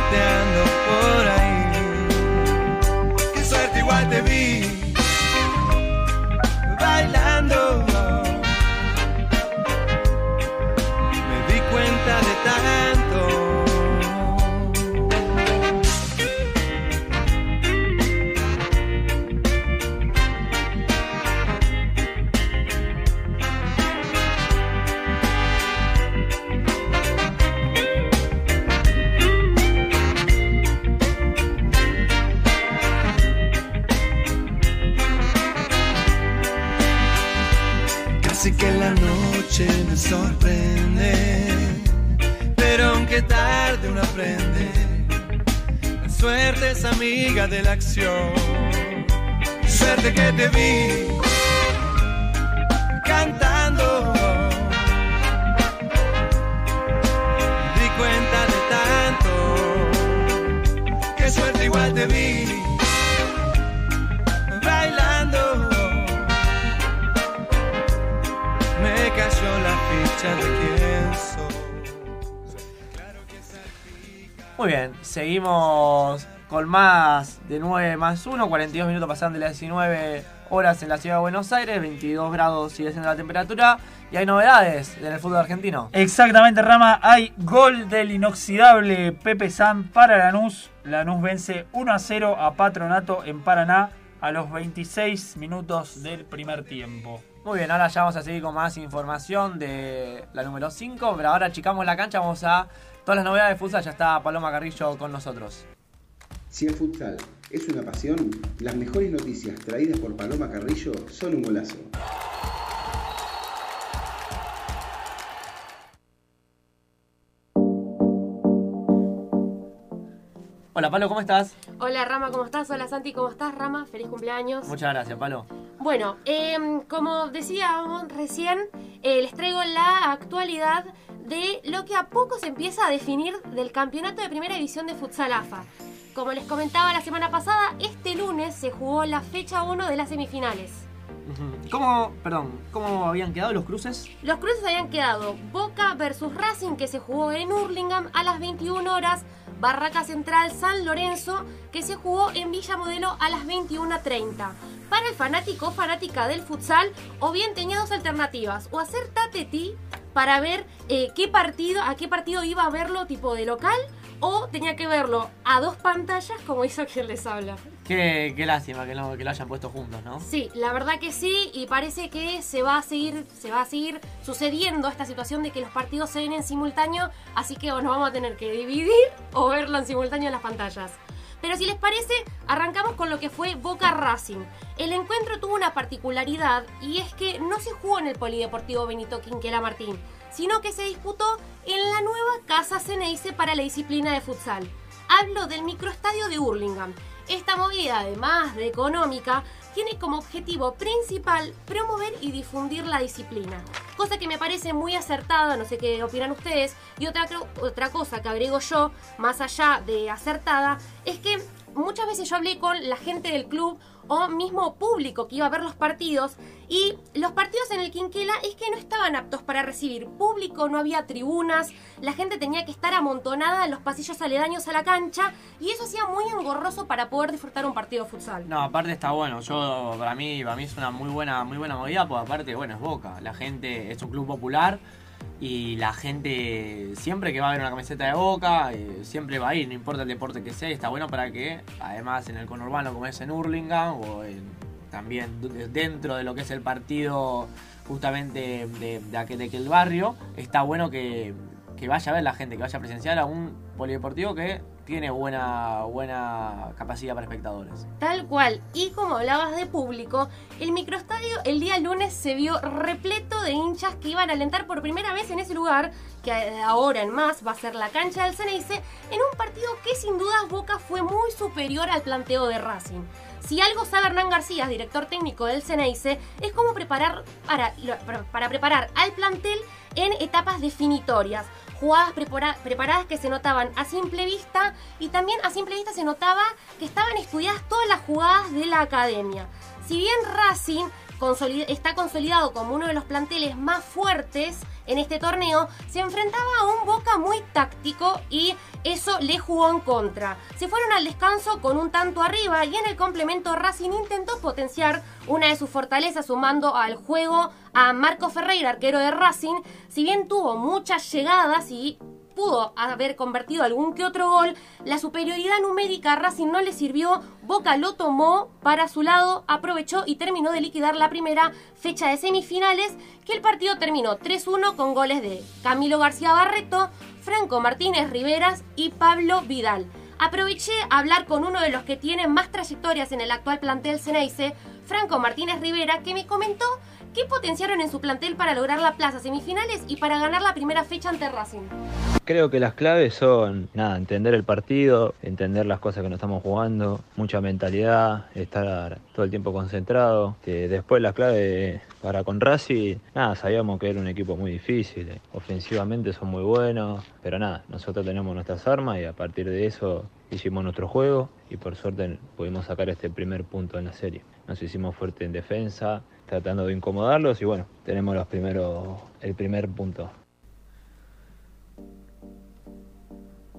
M: sorprende, pero aunque tarde uno aprende, la suerte es amiga de la acción. Suerte que te vi cantando, di cuenta de tanto, que suerte igual te vi
B: Muy bien, seguimos con más de 9 más 1, 42 minutos pasan de las 19 horas en la ciudad de Buenos Aires, 22 grados sigue siendo la temperatura y hay novedades en el fútbol argentino.
C: Exactamente, Rama. Hay gol del inoxidable Pepe San para Lanús. Lanús vence 1 a 0 a Patronato en Paraná a los 26 minutos del primer tiempo.
B: Muy bien, ahora ya vamos a seguir con más información de la número 5, pero ahora achicamos la cancha, vamos a todas las novedades de futsal, ya está Paloma Carrillo con nosotros.
I: Si el futsal es una pasión, las mejores noticias traídas por Paloma Carrillo son un golazo.
B: Hola Palo, ¿cómo estás?
N: Hola Rama, ¿cómo estás? Hola Santi, ¿cómo estás? Rama, feliz cumpleaños.
B: Muchas gracias, Palo.
N: Bueno, em, como decíamos recién, eh, les traigo la actualidad de lo que a poco se empieza a definir del campeonato de primera división de futsal AFA. Como les comentaba la semana pasada, este lunes se jugó la fecha 1 de las semifinales.
B: ¿Cómo, perdón, cómo habían quedado los cruces?
N: Los cruces habían quedado Boca versus Racing, que se jugó en Hurlingham a las 21 horas, Barraca Central San Lorenzo, que se jugó en Villa Modelo a las 21.30. Para el fanático o fanática del futsal, o bien tenía dos alternativas, o hacer tatetí para ver eh, qué partido, a qué partido iba a verlo tipo de local, o tenía que verlo a dos pantallas como hizo quien les habla.
B: Qué, lástima que, lo hayan puesto juntos, ¿no?
N: Sí, la verdad que sí, y parece que se va a seguir, se va a sucediendo esta situación de que los partidos se ven en simultáneo, así que nos vamos a tener que dividir <laughs> o verlo en simultáneo en las pantallas. Pero si les parece, arrancamos con lo que fue Boca Racing. El encuentro tuvo una particularidad y es que no se jugó en el Polideportivo Benito Quinquela Martín, sino que se disputó en la nueva Casa Ceneice para la disciplina de futsal. Hablo del microestadio de Hurlingham. Esta movida, además de económica, tiene como objetivo principal promover y difundir la disciplina. Cosa que me parece muy acertada, no sé qué opinan ustedes. Y otra, otra cosa que agrego yo, más allá de acertada, es que muchas veces yo hablé con la gente del club o mismo público que iba a ver los partidos y los partidos en el Quinquela es que no estaban aptos para recibir público, no había tribunas, la gente tenía que estar amontonada en los pasillos aledaños a la cancha y eso hacía muy engorroso para poder disfrutar un partido de futsal.
B: No, aparte está bueno. Yo para mí, para mí es una muy buena, muy buena movida, porque aparte, bueno, es Boca. La gente es un club popular y la gente siempre que va a ver una camiseta de Boca, eh, siempre va a ir, no importa el deporte que sea, está bueno para que, además en el conurbano como es en Hurlingham o en también dentro de lo que es el partido justamente de, de aquel, de aquel barrio, está bueno que, que vaya a ver la gente, que vaya a presenciar a un polideportivo que tiene buena, buena capacidad para espectadores.
N: Tal cual. Y como hablabas de público, el microestadio el día lunes se vio repleto de hinchas que iban a alentar por primera vez en ese lugar, que eh, ahora en más va a ser la cancha del Ceneice, en un partido que sin dudas Boca fue muy superior al planteo de Racing. Si algo sabe Hernán García, director técnico del Ceneice, es cómo preparar para, para preparar al plantel en etapas definitorias. Jugadas prepara- preparadas que se notaban a simple vista y también a simple vista se notaba que estaban estudiadas todas las jugadas de la academia. Si bien Racing está consolidado como uno de los planteles más fuertes en este torneo, se enfrentaba a un Boca muy táctico y eso le jugó en contra. Se fueron al descanso con un tanto arriba y en el complemento Racing intentó potenciar una de sus fortalezas sumando al juego a Marco Ferreira, arquero de Racing, si bien tuvo muchas llegadas y pudo haber convertido algún que otro gol, la superioridad numérica a Racing no le sirvió, Boca lo tomó para su lado, aprovechó y terminó de liquidar la primera fecha de semifinales, que el partido terminó 3-1 con goles de Camilo García Barreto, Franco Martínez Riveras y Pablo Vidal. Aproveché a hablar con uno de los que tiene más trayectorias en el actual plantel Ceneice, Franco Martínez Rivera, que me comentó qué potenciaron en su plantel para lograr la plaza semifinales y para ganar la primera fecha ante Racing.
O: Creo que las claves son, nada, entender el partido, entender las cosas que nos estamos jugando, mucha mentalidad, estar todo el tiempo concentrado. Después las claves para con Racing, nada, sabíamos que era un equipo muy difícil, ofensivamente son muy buenos, pero nada, nosotros tenemos nuestras armas y a partir de eso hicimos nuestro juego y por suerte pudimos sacar este primer punto en la serie. Nos hicimos fuerte en defensa, tratando de incomodarlos y bueno, tenemos los primeros, el primer punto.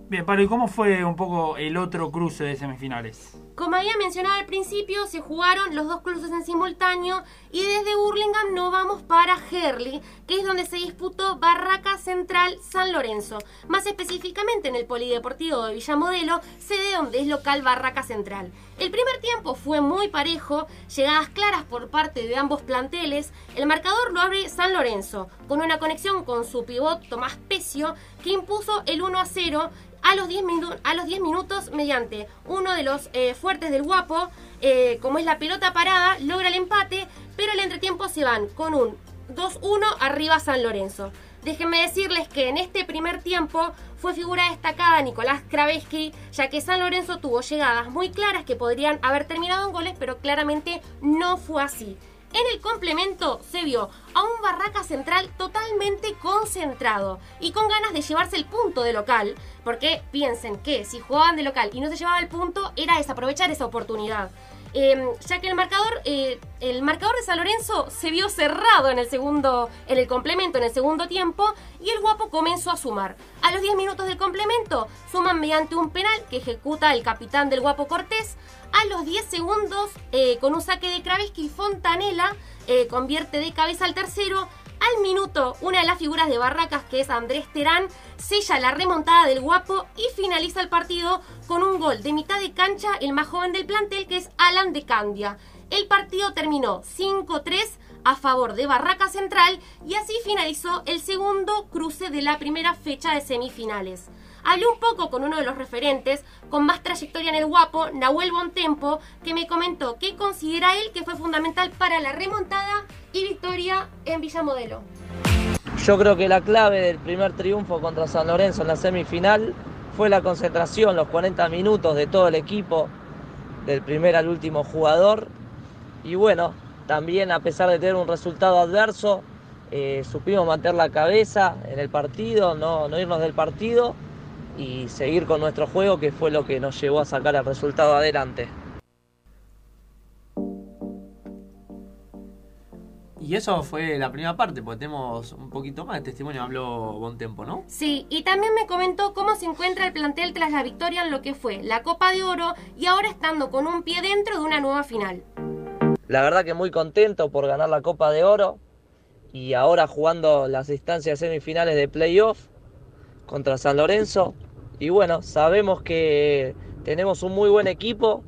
C: Bien, Pablo, ¿y cómo fue un poco el otro cruce de semifinales?
N: Como había mencionado al principio, se jugaron los dos cruces en simultáneo y desde Burlingame nos vamos para Herley, que es donde se disputó Barraca Central San Lorenzo. Más específicamente en el Polideportivo de Villamodelo, sede donde es local Barraca Central. El primer tiempo fue muy parejo, llegadas claras por parte de ambos planteles. El marcador lo abre San Lorenzo, con una conexión con su pivot Tomás Pecio, que impuso el 1 a 0 a los 10, minu- a los 10 minutos mediante uno de los eh, fuertes del guapo, eh, como es la pelota parada, logra el empate, pero el entretiempo se van con un 2-1 arriba San Lorenzo. Déjenme decirles que en este primer tiempo fue figura destacada Nicolás Kraveski, ya que San Lorenzo tuvo llegadas muy claras que podrían haber terminado en goles, pero claramente no fue así. En el complemento se vio a un Barraca Central totalmente concentrado y con ganas de llevarse el punto de local, porque piensen que si jugaban de local y no se llevaba el punto, era desaprovechar esa oportunidad. Eh, ya que el marcador, eh, el marcador de San Lorenzo se vio cerrado en el segundo, en el complemento, en el segundo tiempo, y el guapo comenzó a sumar. A los 10 minutos del complemento, suman mediante un penal que ejecuta el capitán del guapo Cortés. A los 10 segundos, eh, con un saque de Kravisky, Fontanela eh, convierte de cabeza al tercero. Al minuto, una de las figuras de Barracas, que es Andrés Terán, sella la remontada del guapo y finaliza el partido con un gol de mitad de cancha, el más joven del plantel, que es Alan de Candia. El partido terminó 5-3 a favor de Barraca Central y así finalizó el segundo cruce de la primera fecha de semifinales. Hablé un poco con uno de los referentes con más trayectoria en el guapo, Nahuel Bontempo, que me comentó que considera él que fue fundamental para la remontada y victoria en Villamodelo.
P: Yo creo que la clave del primer triunfo contra San Lorenzo en la semifinal fue la concentración, los 40 minutos de todo el equipo, del primer al último jugador. Y bueno, también a pesar de tener un resultado adverso, eh, supimos mantener la cabeza en el partido, no, no irnos del partido y seguir con nuestro juego, que fue lo que nos llevó a sacar el resultado adelante.
B: Y eso fue la primera parte, porque tenemos un poquito más de testimonio, habló Bontempo, ¿no?
N: Sí, y también me comentó cómo se encuentra el plantel tras la victoria en lo que fue la Copa de Oro y ahora estando con un pie dentro de una nueva final.
P: La verdad que muy contento por ganar la Copa de Oro y ahora jugando las instancias semifinales de playoff contra San Lorenzo. Y bueno, sabemos que tenemos un muy buen equipo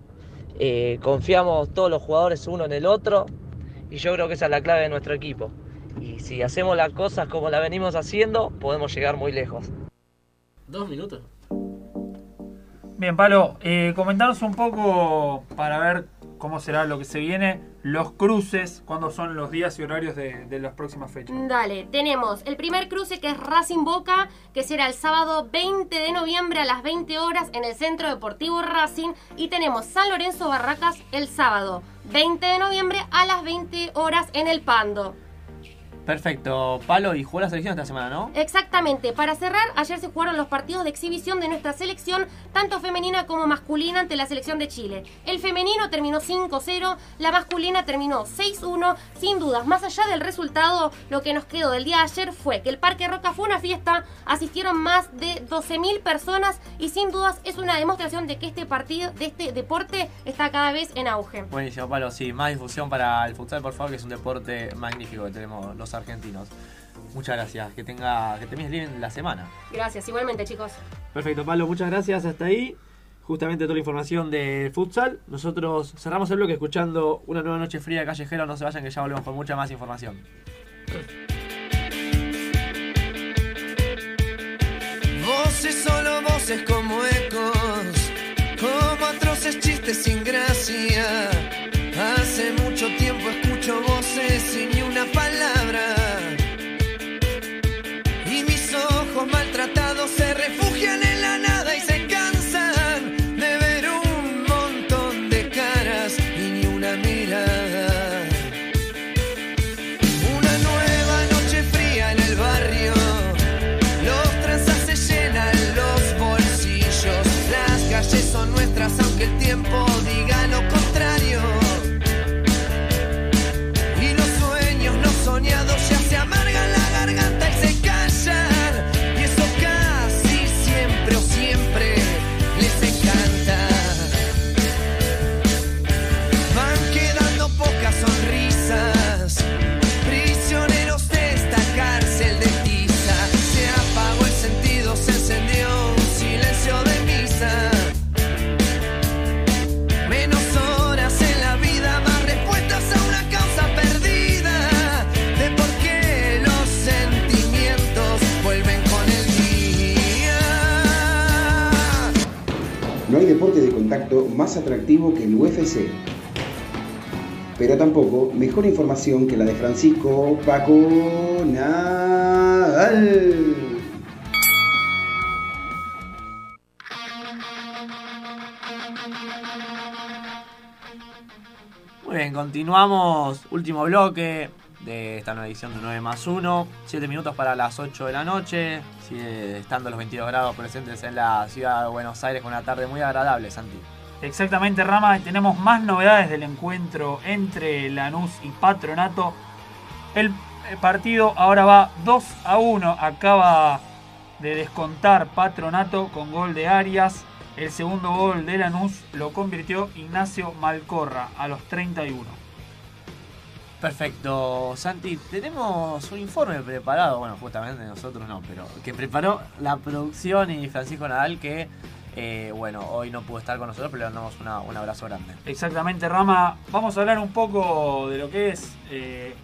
P: eh, confiamos todos los jugadores uno en el otro y yo creo que esa es la clave de nuestro equipo. Y si hacemos las cosas como la venimos haciendo, podemos llegar muy lejos.
G: Dos minutos.
C: Bien, Palo, eh, comentanos un poco para ver cómo será lo que se viene, los cruces, cuándo son los días y horarios de, las próximas fechas.
N: Dale, tenemos el primer cruce que es Racing Boca, que será el sábado 20 de noviembre a las 20 horas en el Centro Deportivo Racing. Y tenemos San Lorenzo Barracas el sábado 20 de noviembre a las 20 horas en el Pando.
B: Perfecto, Palo, y jugó la selección esta semana, ¿no?
N: Exactamente. Para cerrar, ayer se jugaron los partidos de exhibición de nuestra selección, tanto femenina como masculina, ante la selección de Chile. El femenino terminó 5-0, la masculina terminó 6-1. Sin dudas, más allá del resultado, lo que nos quedó del día de ayer fue que el Parque Roca fue una fiesta, asistieron más de 12.000 personas y sin dudas es una demostración de que este partido, de este deporte, está cada vez en auge.
B: Buenísimo, Palo, sí, más difusión para el futsal, por favor, que es un deporte magnífico que tenemos los argentinos. Muchas gracias, que tenga, que termines bien la semana.
N: Gracias, igualmente chicos.
B: Perfecto, Pablo, muchas gracias. Hasta ahí. Justamente toda la información de futsal. Nosotros cerramos el bloque escuchando una nueva noche fría de callejero. No se vayan que ya volvemos con mucha más información.
Q: Voces solo voces como ecos, como atroces chistes sin gracia. Más
K: atractivo que el UFC. Pero tampoco mejor información que la de Francisco Paco Nadal.
B: Muy bien, continuamos. Último bloque de esta nueva edición de 9 más 1. 7 minutos para las 8 de la noche. Sigue estando los 22 grados presentes en la ciudad de Buenos Aires con una tarde muy agradable, Santi.
C: Exactamente, Rama, tenemos más novedades del encuentro entre Lanús y Patronato. El partido ahora va 2 a 1. Acaba de descontar Patronato con gol de Arias. El segundo gol de Lanús lo convirtió Ignacio Malcorra a los 31.
B: Perfecto, Santi. Tenemos un informe preparado, bueno, justamente nosotros no, pero que preparó la producción y Francisco Nadal que, eh, bueno, hoy no pudo estar con nosotros, pero le mandamos un abrazo grande.
C: Exactamente, Rama. Vamos a hablar un poco de lo que es eh,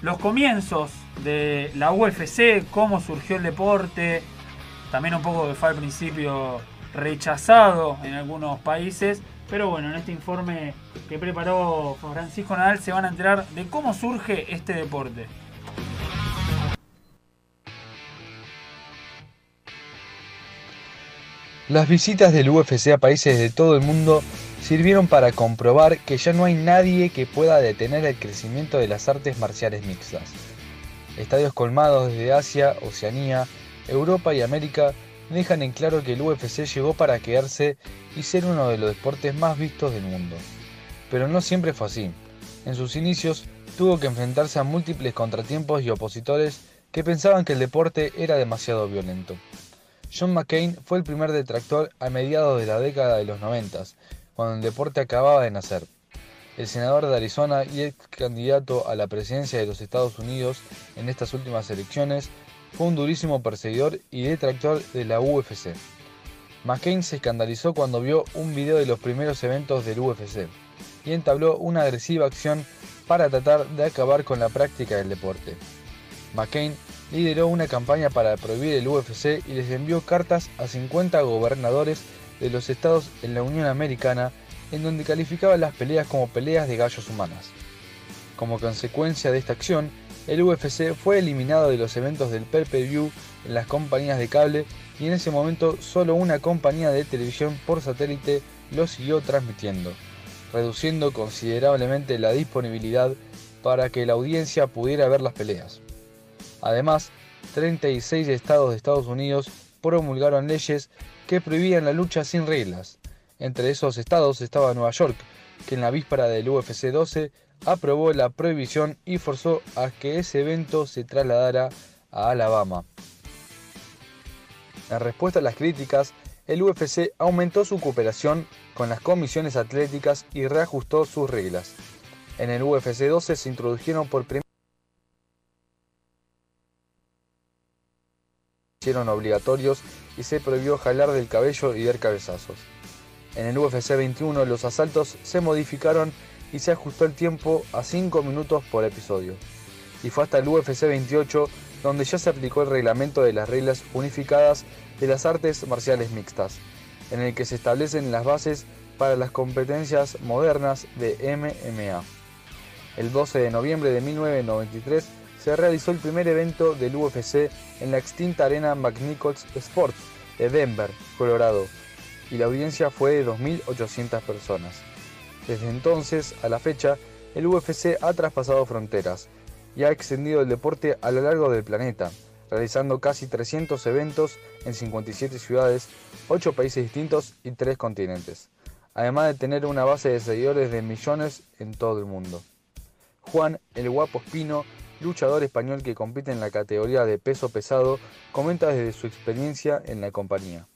C: los comienzos de la UFC, cómo surgió el deporte, también un poco que fue al principio rechazado en algunos países, pero bueno, en este informe que preparó Francisco Nadal se van a enterar de cómo surge este deporte.
R: Las visitas del UFC a países de todo el mundo sirvieron para comprobar que ya no hay nadie que pueda detener el crecimiento de las artes marciales mixtas. Estadios colmados desde Asia, Oceanía, Europa y América dejan en claro que el UFC llegó para quedarse y ser uno de los deportes más vistos del mundo. Pero no siempre fue así. En sus inicios tuvo que enfrentarse a múltiples contratiempos y opositores que pensaban que el deporte era demasiado violento. John McCain fue el primer detractor a mediados de la década de los 90, cuando el deporte acababa de nacer. El senador de Arizona y ex candidato a la presidencia de los Estados Unidos en estas últimas elecciones fue un durísimo perseguidor y detractor de la UFC. McCain se escandalizó cuando vio un video de los primeros eventos del UFC y entabló una agresiva acción para tratar de acabar con la práctica del deporte. McCain lideró una campaña para prohibir el UFC y les envió cartas a 50 gobernadores de los estados en la Unión Americana en donde calificaba las peleas como peleas de gallos humanas. Como consecuencia de esta acción, el UFC fue eliminado de los eventos del pay-per-view en las compañías de cable y en ese momento solo una compañía de televisión por satélite lo siguió transmitiendo, reduciendo considerablemente la disponibilidad para que la audiencia pudiera ver las peleas. Además, 36 estados de Estados Unidos promulgaron leyes que prohibían la lucha sin reglas. Entre esos estados estaba Nueva York, que en la víspera del UFC 12 aprobó la prohibición y forzó a que ese evento se trasladara a Alabama. En respuesta a las críticas, el UFC aumentó su cooperación con las comisiones atléticas y reajustó sus reglas. En el UFC 12 se introdujeron por primera hicieron obligatorios y se prohibió jalar del cabello y dar cabezazos. En el UFC 21 los asaltos se modificaron y se ajustó el tiempo a 5 minutos por episodio. Y fue hasta el UFC 28 donde ya se aplicó el reglamento de las reglas unificadas de las artes marciales mixtas, en el que se establecen las bases para las competencias modernas de MMA. El 12 de noviembre de 1993 se realizó el primer evento del UFC en la extinta arena McNichols Sports de Denver, Colorado, y la audiencia fue de 2.800 personas. Desde entonces a la fecha, el UFC ha traspasado fronteras y ha extendido el deporte a lo largo del planeta, realizando casi 300 eventos en 57 ciudades, 8 países distintos y 3 continentes, además de tener una base de seguidores de millones en todo el mundo. Juan El Guapo Espino, luchador español que compite en la categoría de peso pesado, comenta desde su experiencia en la compañía.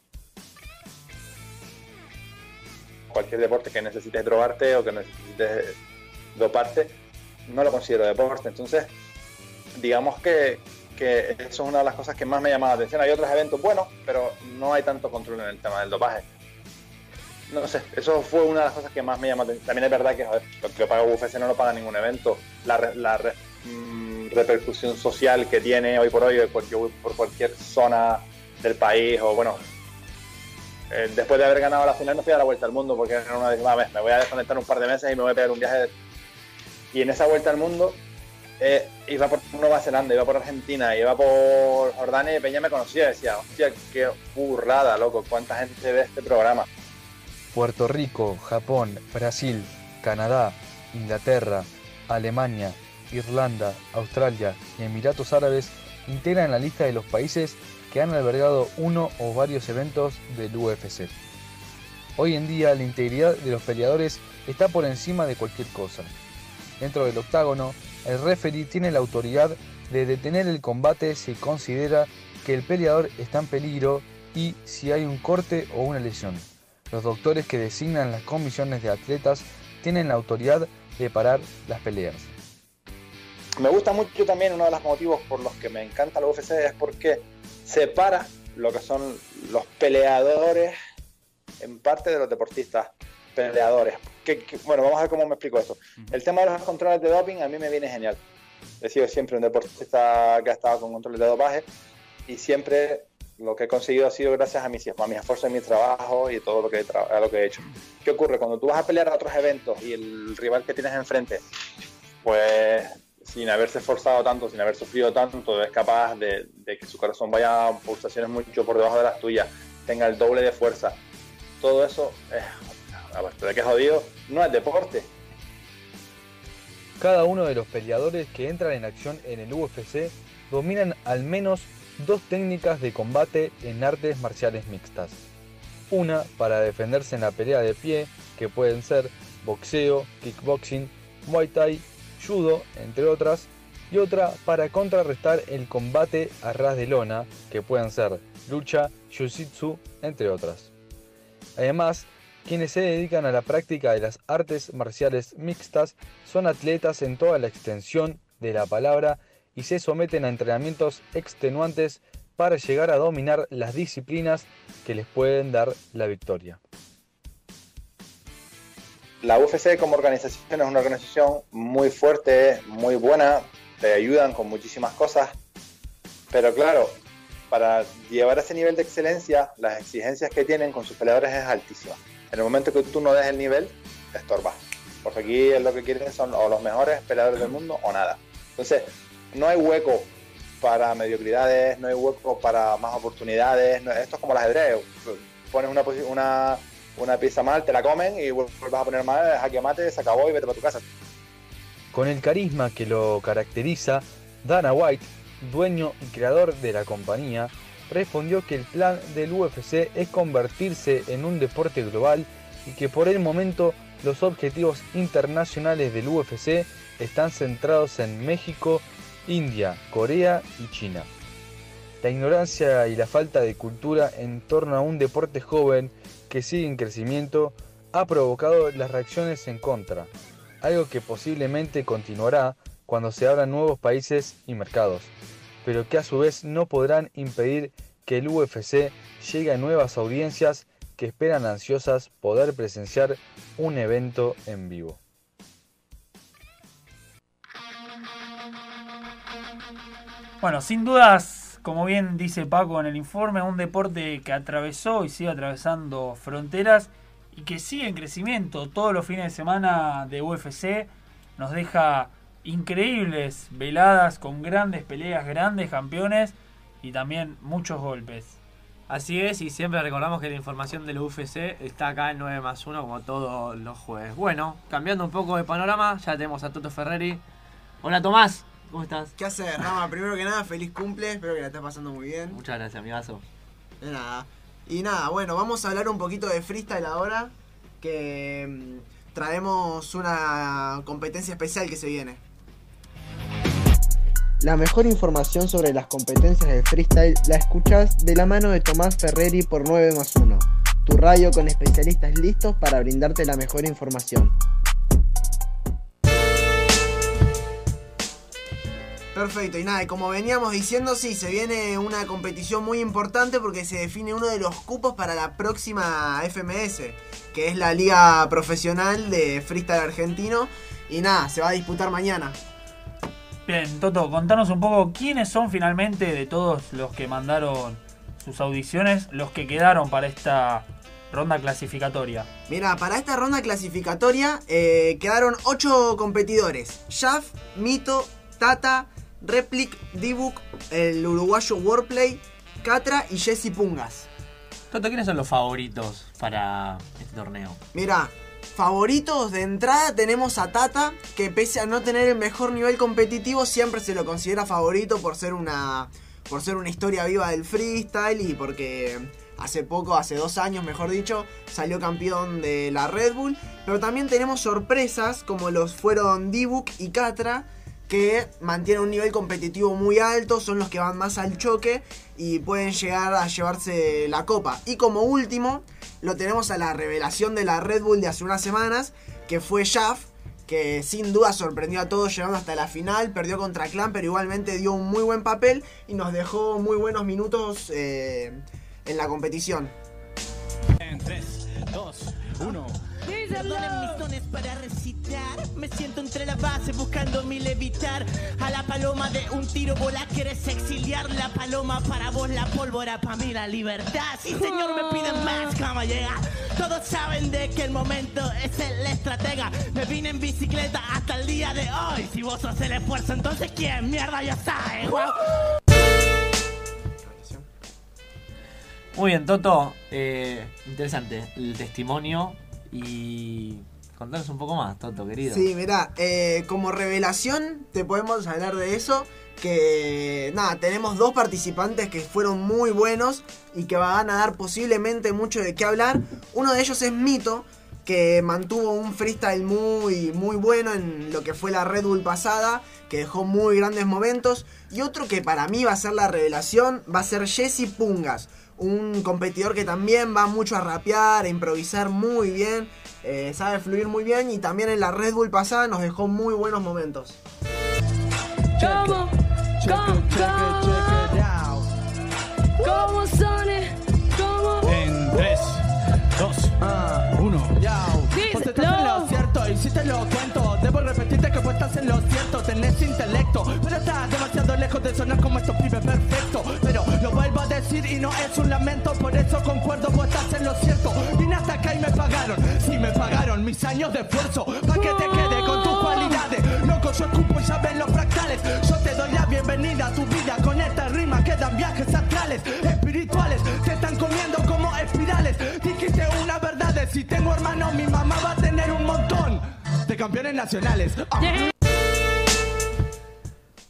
S: cualquier deporte que necesites drogarte o que necesites doparte, no lo considero deporte. Entonces, digamos que, eso es una de las cosas que más me llama la atención. Hay otros eventos buenos, pero no hay tanto control en el tema del dopaje. No sé, eso fue una de las cosas que más me llama la atención. También es verdad que lo que paga UFC no lo paga ningún evento. La, la mm, repercusión social que tiene hoy por hoy por cualquier zona del país o bueno, eh, después de haber ganado la final me fui a la vuelta al mundo porque era una vez, me voy a desconectar un par de meses y me voy a pegar un viaje. Y en esa vuelta al mundo eh, iba por Nueva Zelanda, iba por Argentina, iba por Jordania y Peña me conocía y decía, hostia, qué burrada, loco, cuánta gente ve este programa.
R: Puerto Rico, Japón, Brasil, Canadá, Inglaterra, Alemania, Irlanda, Australia y Emiratos Árabes integran la lista de los países que han albergado uno o varios eventos del UFC. Hoy en día la integridad de los peleadores está por encima de cualquier cosa. Dentro del octágono, el referee tiene la autoridad de detener el combate si considera que el peleador está en peligro y si hay un corte o una lesión. Los doctores que designan las comisiones de atletas tienen la autoridad de parar las peleas.
S: Me gusta mucho también uno de los motivos por los que me encanta la UFC es porque separa lo que son los peleadores en parte de los deportistas peleadores. Que, bueno, vamos a ver cómo me explico eso. El tema de los controles de doping a mí me viene genial. He sido siempre un deportista que ha estado con controles de dopaje y siempre lo que he conseguido ha sido gracias a mis, a mis esfuerzos y mi trabajo y todo lo que, he lo que he hecho. ¿Qué ocurre? Cuando tú vas a pelear a otros eventos y el rival que tienes enfrente, pues sin haberse esforzado tanto, sin haber sufrido tanto, es capaz de, que su corazón vaya a pulsaciones mucho por debajo de las tuyas, tenga el doble de fuerza. Todo eso, es, aparte de que es jodido, no es deporte.
R: Cada uno de los peleadores que entran en acción en el UFC dominan al menos dos técnicas de combate en artes marciales mixtas. Una para defenderse en la pelea de pie, que pueden ser boxeo, kickboxing, muay thai judo, entre otras, y otra para contrarrestar el combate a ras de lona, que pueden ser lucha, jiu-jitsu, entre otras. Además, quienes se dedican a la práctica de las artes marciales mixtas son atletas en toda la extensión de la palabra y se someten a entrenamientos extenuantes para llegar a dominar las disciplinas que les pueden dar la victoria.
S: La UFC como organización es una organización muy fuerte, muy buena, te ayudan con muchísimas cosas, pero claro, para llevar a ese nivel de excelencia, las exigencias que tienen con sus peleadores es altísima. En el momento que tú no des el nivel, te estorbas. Porque aquí lo que quieren son o los mejores peleadores del mundo o nada. Entonces, no hay hueco para mediocridades, no hay hueco para más oportunidades. esto es como el ajedrez. Pones una, una, una pieza mal, te la comen y vuelves a poner mal, jaque mate, se acabó y vete para tu casa.
R: Con el carisma que lo caracteriza, Dana White, dueño y creador de la compañía, respondió que el plan del UFC es convertirse en un deporte global y que por el momento los objetivos internacionales del UFC están centrados en México, India, Corea y China. La ignorancia y la falta de cultura en torno a un deporte joven que sigue en crecimiento ha provocado las reacciones en contra, algo que posiblemente continuará cuando se abran nuevos países y mercados, pero que a su vez no podrán impedir que el UFC llegue a nuevas audiencias que esperan ansiosas poder presenciar un evento en vivo.
C: Bueno, sin dudas, como bien dice Paco en el informe, un deporte que atravesó y sigue atravesando fronteras y que sigue en crecimiento. Todos los fines de semana de UFC nos deja increíbles veladas con grandes peleas, grandes campeones y también muchos golpes.
B: Así es, y siempre recordamos que la información del UFC está acá en 9 más 1 como todos los jueves. Bueno, cambiando un poco de panorama, ya tenemos a Toto Ferreri. Hola Tomás, ¿cómo estás?
T: ¿Qué haces, Rama? Primero que nada, feliz cumple, espero que la estés pasando muy bien.
B: Muchas gracias, amigazo.
T: De nada. Y nada, bueno, vamos a hablar un poquito de freestyle ahora, que mm, traemos una competencia especial que se viene.
A: La mejor información sobre las competencias de freestyle la escuchas de la mano de Tomás Ferreri por 9 más 1, tu radio con especialistas listos para brindarte la mejor información.
T: Perfecto, y nada, y como veníamos diciendo, sí, se viene una competición muy importante porque se define uno de los cupos para la próxima FMS, que es la Liga Profesional de Freestyle Argentino. Y nada, se va a disputar mañana.
C: Bien, Toto, contanos un poco quiénes son finalmente de todos los que mandaron sus audiciones, los que quedaron para esta ronda clasificatoria.
T: Mira, para esta ronda clasificatoria eh, quedaron 8 competidores. Shaf, Mito, Tata, Replic, Dibuk, el uruguayo Warplay, Catra y Jesse Pungas.
B: Toto, ¿quiénes son los favoritos para este torneo?
T: Mira, favoritos de entrada tenemos a Tata, que pese a no tener el mejor nivel competitivo, siempre se lo considera favorito por ser una, por ser una historia viva del freestyle y porque hace poco, hace dos años mejor dicho, salió campeón de la Red Bull. Pero también tenemos sorpresas como los fueron Dibuk y Catra que mantienen un nivel competitivo muy alto, son los que van más al choque y pueden llegar a llevarse la copa. Y como último, lo tenemos a la revelación de la Red Bull de hace unas semanas, que fue Shaft, que sin duda sorprendió a todos llegando hasta la final, perdió contra Clan, pero igualmente dio un muy buen papel y nos dejó muy buenos minutos eh, en la competición.
M: En 3, 2, 1. Perdonen mis dones para recitar. Me siento entre la base buscando mi levitar. A la paloma de un tiro bola quieres exiliar. La paloma para vos, la pólvora para mí la libertad. Sí, señor, me piden más. ¿Cómo llega? Todos saben de que el momento es el estratega. Me vine en bicicleta hasta el día de hoy. Si vos sos el esfuerzo, entonces ¿quién mierda ya sabe?
B: Muy bien, Toto. Eh, interesante el testimonio y contanos un poco más, Toto, querido.
T: Sí, mirá, eh, como revelación te podemos hablar de eso. Que nada, tenemos dos participantes que fueron muy buenos y que van a dar posiblemente mucho de qué hablar. Uno de ellos es Mito, que mantuvo un freestyle muy, muy bueno en lo que fue la Red Bull pasada, que dejó muy grandes momentos. Y otro que para mí va a ser la revelación va a ser Jesse Pungas un competidor que también va mucho a rapear, a improvisar muy bien, eh, sabe fluir muy bien y también en la Red Bull pasada nos dejó muy buenos momentos.
M: ¿Cómo?
U: ¿Cómo?
V: ¿Cómo son? ¿Cómo?
W: En 3, 2,
U: 1. Pues en lo cierto y si te lo cuento, debo repetirte que pues estás en lo cierto, tenés
M: intelecto, pero estás demasiado lejos de sonar como estos pibes perfectos y no es un lamento, por eso concuerdo, vos estás en lo cierto. Vine hasta acá y me pagaron, sí me pagaron mis años de esfuerzo, pa' que te quede con tus cualidades. Loco, yo escupo y ya ven los fractales. Yo te doy la bienvenida a tu vida con esta rima que dan viajes astrales, espirituales, te están comiendo como espirales. Dijiste una verdad, de si tengo hermano, mi mamá va a tener un montón de campeones nacionales. Ah.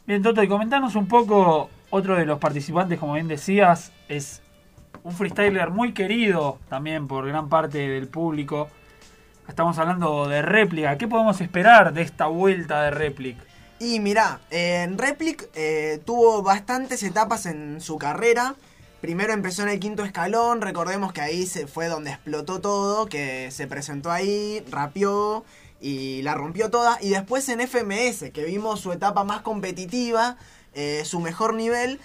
C: Bien, Toto, y comentanos un poco, otro de los participantes, como bien decías, es un freestyler muy querido también por gran parte del público. Estamos hablando de réplica. ¿Qué podemos esperar de esta vuelta de réplica?
T: Y mirá, en Replic eh, tuvo bastantes etapas en su carrera. Primero empezó en el quinto escalón, recordemos que ahí se fue donde explotó todo, que se presentó ahí, rapeó y la rompió toda. Y después en FMS, que vimos su etapa más competitiva, eh, su mejor nivel.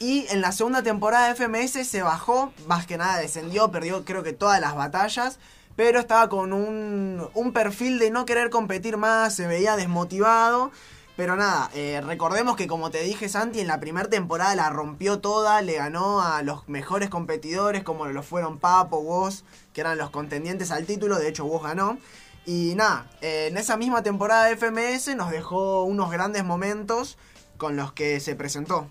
T: Y en la segunda temporada de FMS se bajó, más que nada descendió, perdió creo que todas las batallas. Pero estaba con un, un perfil de no querer competir más, se veía desmotivado. Pero nada, eh, recordemos que como te dije Santi, en la primera temporada la rompió toda, le ganó a los mejores competidores como lo fueron Papo, Woz, que eran los contendientes al título, de hecho Woz ganó. Y nada, eh, en esa misma temporada de FMS nos dejó unos grandes momentos con los que se presentó.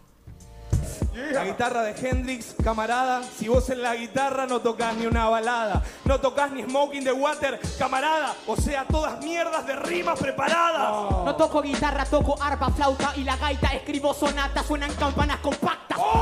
W: La guitarra de Hendrix, camarada. Si vos en la guitarra no tocas ni una balada, no tocas ni Smoking the Water, camarada. O sea, todas mierdas de rimas preparadas.
X: No toco guitarra, toco arpa, flauta y la gaita. Escribo sonatas, suenan campanas compactas.
W: Oh.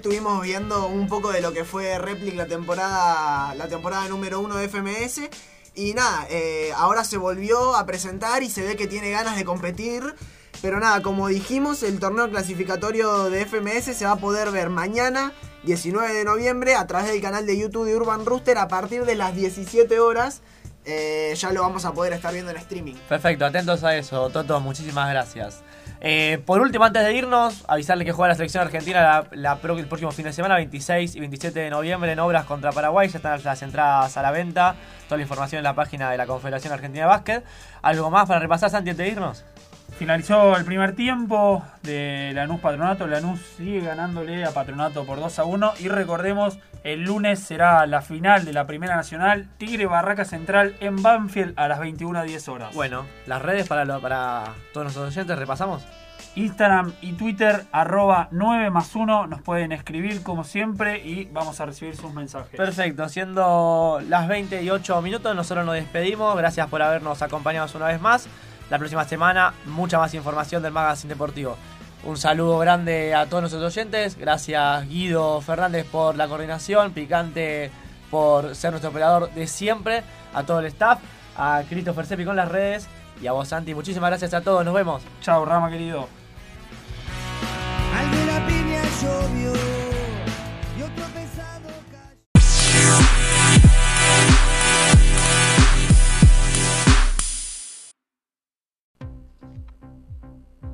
T: Estuvimos viendo un poco de lo que fue Replic la temporada, la temporada número uno de FMS. Y nada, eh, ahora se volvió a presentar y se ve que tiene ganas de competir. Pero nada, como dijimos, el torneo clasificatorio de FMS se va a poder ver mañana, 19 de noviembre, a través del canal de YouTube de Urban Rooster a partir de las 17 horas. Eh, ya lo vamos a poder estar viendo en streaming.
B: Perfecto, atentos a eso, Toto, muchísimas gracias. Eh, por último, antes de irnos, avisarles que juega la selección argentina la, el próximo fin de semana, 26 y 27 de noviembre, en obras contra Paraguay. Ya están las entradas a la venta. Toda la información en la página de la Confederación Argentina de Básquet. ¿Algo más para repasar, Santi, antes de irnos?
C: Finalizó el primer tiempo de Lanús Patronato. Lanús sigue ganándole a Patronato por 2 a 1. Y recordemos, el lunes será la final de la Primera Nacional. Tigre Barraca Central en Banfield a las 21 a 10 horas.
B: Bueno, las redes para, lo- para todos nuestros oyentes, repasamos.
C: Instagram y Twitter, arroba 9 más 1. Nos pueden escribir como siempre y vamos a recibir sus mensajes.
B: Perfecto, siendo las 28 minutos, nosotros nos despedimos. Gracias por habernos acompañado una vez más. La próxima semana, mucha más información del Magazine Deportivo. Un saludo grande a todos nuestros oyentes. Gracias Guido Fernández por la coordinación, Picante por ser nuestro operador de siempre, a todo el staff, a Christopher Seppi con las redes y a vos Santi. Muchísimas gracias a todos, nos vemos.
C: Chao, Rama querido.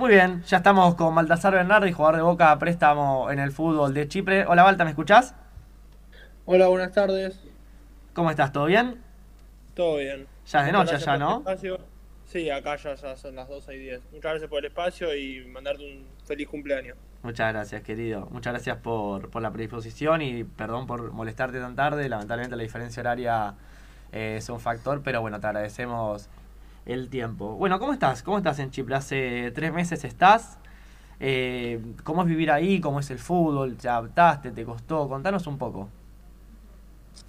B: Muy bien, ya estamos con Baltasar Bernardi, jugador de Boca a préstamo en el fútbol de Chipre. Hola Balta, ¿me escuchás?
D: Hola, buenas tardes.
B: ¿Cómo estás? ¿Todo bien?
D: Todo bien.
B: Ya es de noche
D: por
B: ¿no?
D: Sí, acá ya, ya son las 12 y 10. Muchas gracias por el espacio y mandarte un feliz cumpleaños.
B: Muchas gracias, querido. Muchas gracias por, por la predisposición y perdón por molestarte tan tarde. Lamentablemente la diferencia horaria eh, es un factor, pero bueno, te agradecemos el tiempo. Bueno, ¿cómo estás? ¿Cómo estás en Chipre? Hace tres meses estás. Eh, ¿Cómo es vivir ahí? ¿Cómo es el fútbol? ¿Te adaptaste? ¿Te costó? Contanos un poco.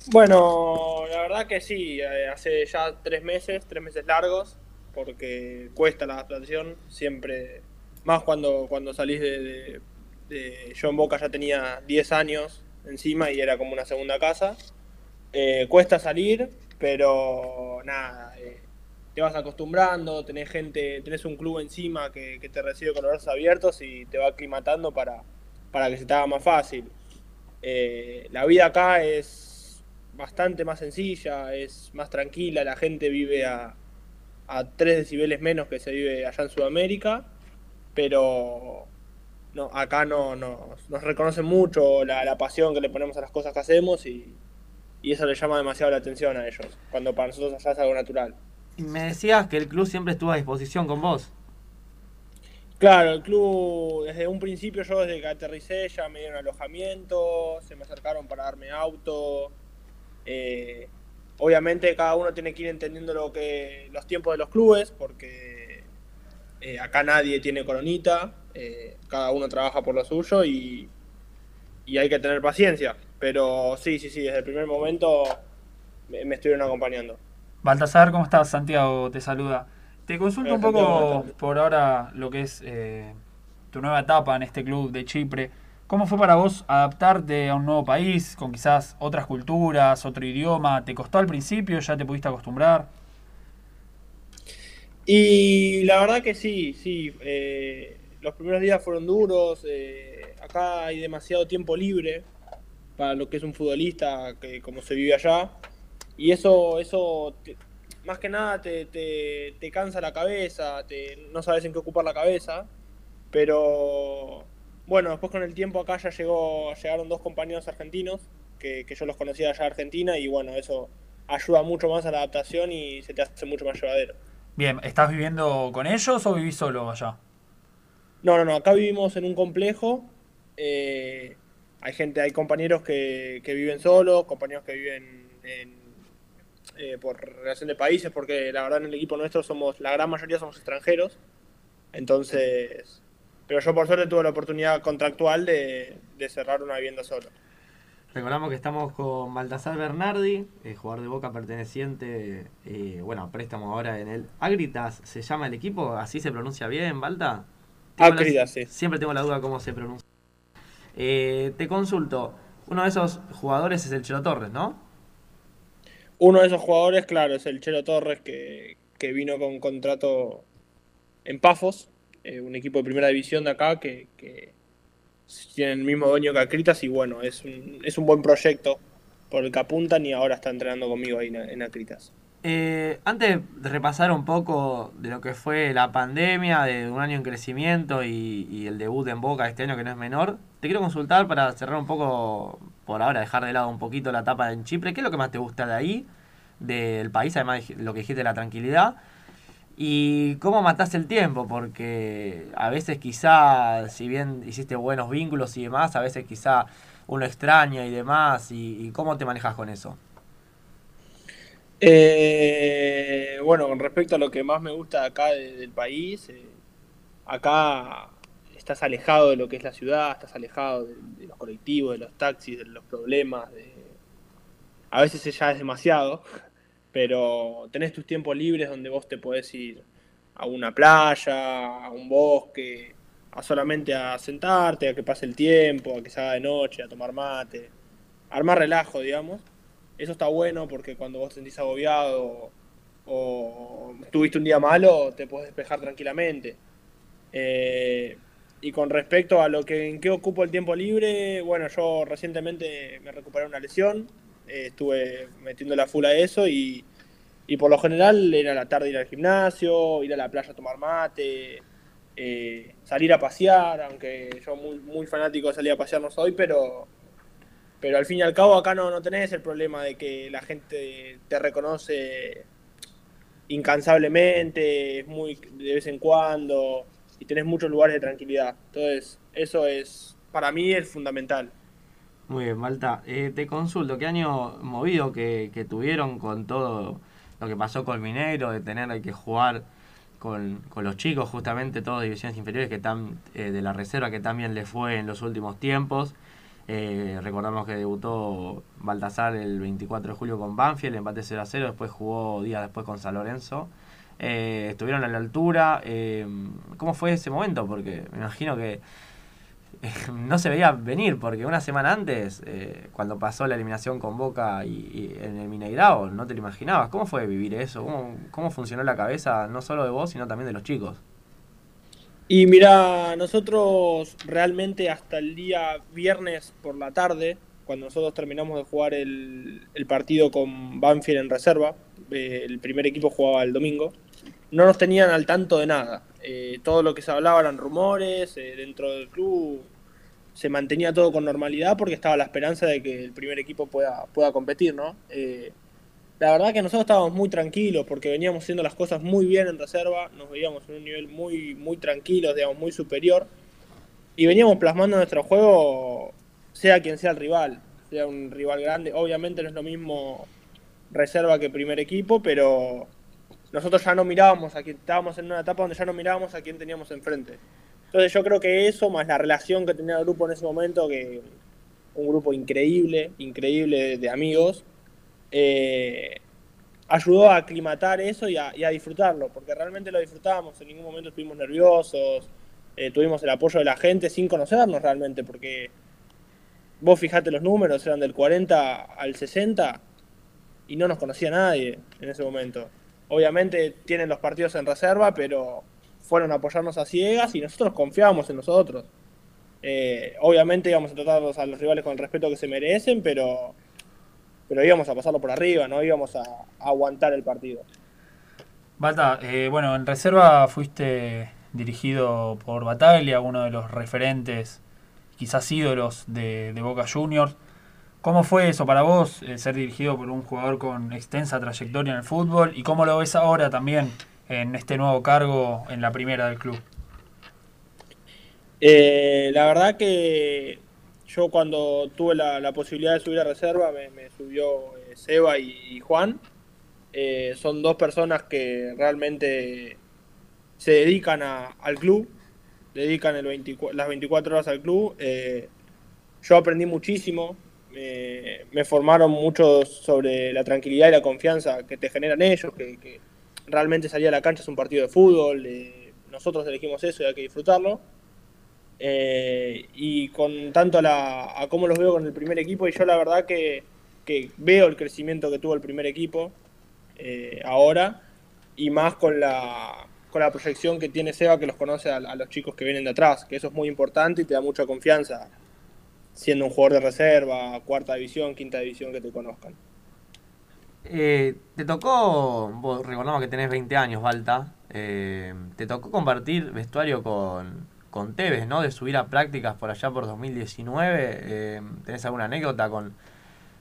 D: Bueno, la verdad que sí, eh, hace ya tres meses, tres meses largos, porque cuesta la adaptación, siempre, más cuando, cuando salís de, de- de- Yo en Boca ya tenía 10 años encima y era como una segunda casa. Eh, cuesta salir, pero nada, te vas acostumbrando, tenés gente, tenés un club encima que, te recibe con los brazos abiertos y te va aclimatando para, para que se te haga más fácil. Eh, la vida acá es bastante más sencilla, es más tranquila, la gente vive a, a 3 decibeles menos que se vive allá en Sudamérica, pero no, acá no, no- nos reconocen mucho la, la pasión que le ponemos a las cosas que hacemos y, y eso le llama demasiado la atención a ellos, cuando para nosotros allá es algo natural.
B: Me decías que el club siempre estuvo a disposición con vos.
D: Claro, el club, desde un principio yo desde que aterricé ya me dieron alojamiento, se me acercaron para darme auto. eh, obviamente cada uno tiene que ir entendiendo lo que los tiempos de los clubes, porque eh, acá nadie tiene coronita, eh, cada uno trabaja por lo suyo y, y hay que tener paciencia. Pero sí, sí, sí, desde el primer momento me, me estuvieron acompañando.
C: Baltasar, ¿cómo estás? Santiago te saluda. Te consulto un poco por ahora lo que es eh, tu nueva etapa en este club de Chipre. ¿Cómo fue para vos adaptarte a un nuevo país, con quizás otras culturas, otro idioma? ¿Te costó al principio? ¿Ya te pudiste acostumbrar?
D: Y la verdad que sí, sí. eh, los primeros días fueron duros. eh, acá hay demasiado tiempo libre para lo que es un futbolista, que como se vive allá. Y eso, eso te- más que nada te, te, te cansa la cabeza, te, no sabes en qué ocupar la cabeza. Pero bueno, después con el tiempo acá ya llegó, llegaron dos compañeros argentinos que, que yo los conocía allá de Argentina y bueno, eso ayuda mucho más a la adaptación y se te hace mucho más llevadero.
C: Bien, ¿estás viviendo con ellos o vivís solo allá?
D: No, no, no, acá vivimos en un complejo. eh, hay gente, hay compañeros que, que viven solos, compañeros que viven en, eh, por relación de países, porque la verdad en el equipo nuestro somos, la gran mayoría somos extranjeros. Entonces, pero yo por suerte tuve la oportunidad contractual de, de cerrar una vivienda solo.
B: Recordamos que estamos con Baltasar Bernardi, eh, jugador de Boca perteneciente, eh, bueno, préstamo ahora en el Agritas, ¿se llama el equipo? ¿Así se pronuncia bien, Balta?
D: Agritas, sí.
B: Siempre tengo la duda cómo se pronuncia. Eh, te consulto, uno de esos jugadores es el Chelo Torres, ¿no?
D: Uno de esos jugadores, claro, es el Chelo Torres que, que vino con contrato en Pafos, eh, un equipo de primera división de acá que, tiene el mismo dueño que Acritas y bueno, es un, es un buen proyecto por el que apuntan y ahora está entrenando conmigo ahí en, en Acritas.
B: Eh, antes de repasar un poco de lo que fue la pandemia, de un año en crecimiento y, y el debut en Boca este año que no es menor, te quiero consultar para cerrar un poco, por ahora dejar de lado un poquito la etapa en Chipre, ¿qué es lo que más te gusta de ahí, del país, además de lo que dijiste, la tranquilidad? ¿Y cómo mataste el tiempo? Porque a veces quizá, si bien hiciste buenos vínculos y demás, a veces quizá uno extraña y demás, y, cómo te manejas con eso?
D: Eh, bueno, con respecto a lo que más me gusta acá de- del país, eh, acá estás alejado de lo que es la ciudad, estás alejado de, los colectivos, de los taxis, de los problemas, de... a veces ya es demasiado, pero tenés tus tiempos libres donde vos te podés ir a una playa, a un bosque, a solamente a sentarte, a que pase el tiempo, a que se haga de noche, a tomar mate, armar relajo, digamos. Eso está bueno porque cuando vos te sentís agobiado o tuviste un día malo, te puedes despejar tranquilamente. Eh, y con respecto a lo que en qué ocupo el tiempo libre, bueno, yo recientemente me recuperé una lesión, eh, estuve metiendo la full a eso y, y por lo general era la tarde ir al gimnasio, ir a la playa a tomar mate, eh, salir a pasear, aunque yo muy, muy fanático de salir a pasear no soy, pero, pero al fin y al cabo acá no, no tenés el problema de que la gente te reconoce incansablemente, es muy de vez en cuando y tenés muchos lugares de tranquilidad. Entonces, eso es para mí es fundamental.
B: Muy bien, Malta. Eh, te consulto, ¿qué año movido que, tuvieron con todo lo que pasó con Mineiro, de tener que jugar con, con los chicos, justamente todos divisiones inferiores que están eh, de la reserva, que también le fue en los últimos tiempos? Eh, recordamos que debutó Baltasar el 24 de julio con Banfield, empate 0 a 0, después jugó días después con San Lorenzo. Eh, estuvieron a la altura. eh, ¿Cómo fue ese momento? Porque me imagino que <laughs> no se veía venir, porque una semana antes, eh, cuando pasó la eliminación con Boca y, y en el Mineirao, no te lo imaginabas. ¿Cómo fue vivir eso? ¿Cómo, ¿Cómo funcionó la cabeza, no solo de vos, sino también de los chicos?
D: Y mira, nosotros realmente hasta el día viernes por la tarde, cuando nosotros terminamos de jugar el, partido con Banfield en reserva, eh, el primer equipo jugaba el domingo, no nos tenían al tanto de nada. Eh, todo lo que se hablaba eran rumores, eh, dentro del club se mantenía todo con normalidad porque estaba la esperanza de que el primer equipo pueda, pueda competir, ¿no? Eh, la verdad que nosotros estábamos muy tranquilos porque veníamos haciendo las cosas muy bien en reserva, nos veíamos en un nivel muy, muy tranquilo, digamos, muy superior, y veníamos plasmando nuestro juego, sea quien sea el rival, sea un rival grande. Obviamente no es lo mismo reserva que primer equipo, pero nosotros ya no mirábamos a quién, estábamos en una etapa donde ya no mirábamos a quién teníamos enfrente. Entonces yo creo que eso, más la relación que tenía el grupo en ese momento, que un grupo increíble, increíble de amigos, eh, ayudó a aclimatar eso y a, y a, disfrutarlo, porque realmente lo disfrutábamos, en ningún momento estuvimos nerviosos, eh, tuvimos el apoyo de la gente sin conocernos realmente, porque vos fijate los números, eran del 40 al 60 y no nos conocía nadie en ese momento. Obviamente tienen los partidos en reserva, pero fueron a apoyarnos a ciegas y nosotros confiábamos en nosotros. Eh, obviamente íbamos a tratar a los rivales con el respeto que se merecen, pero pero íbamos a pasarlo por arriba, no íbamos a, aguantar el partido.
C: Bata, eh, bueno, en reserva fuiste dirigido por Bataglia, uno de los referentes, quizás ídolos de Boca Juniors. ¿Cómo fue eso para vos, eh, ser dirigido por un jugador con extensa trayectoria en el fútbol? ¿Y cómo lo ves ahora también en este nuevo cargo en la primera del club?
D: Eh, la verdad que yo cuando tuve la, posibilidad de subir a reserva me, subió eh, Seba y, Juan. Son dos personas que realmente se dedican al club, dedican el 24, las 24 horas al club. Yo aprendí muchísimo, me formaron mucho sobre la tranquilidad y la confianza que te generan ellos, que, realmente salir a la cancha es un partido de fútbol, eh, nosotros elegimos eso y hay que disfrutarlo. Eh, y con tanto a, la, a cómo los veo con el primer equipo, y yo la verdad que, que veo el crecimiento que tuvo el primer equipo eh, ahora, y más con la, con la proyección que tiene Seba, que los conoce a, a, los chicos que vienen de atrás, que eso es muy importante y te da mucha confianza, siendo un jugador de reserva, cuarta división, quinta división, que te conozcan.
B: Eh, te tocó, vos recordamos que tenés 20 años, Balta, eh, te tocó compartir vestuario con, con Tevez, ¿no? De subir a prácticas por allá por 2019. Eh, ¿Tenés alguna anécdota con,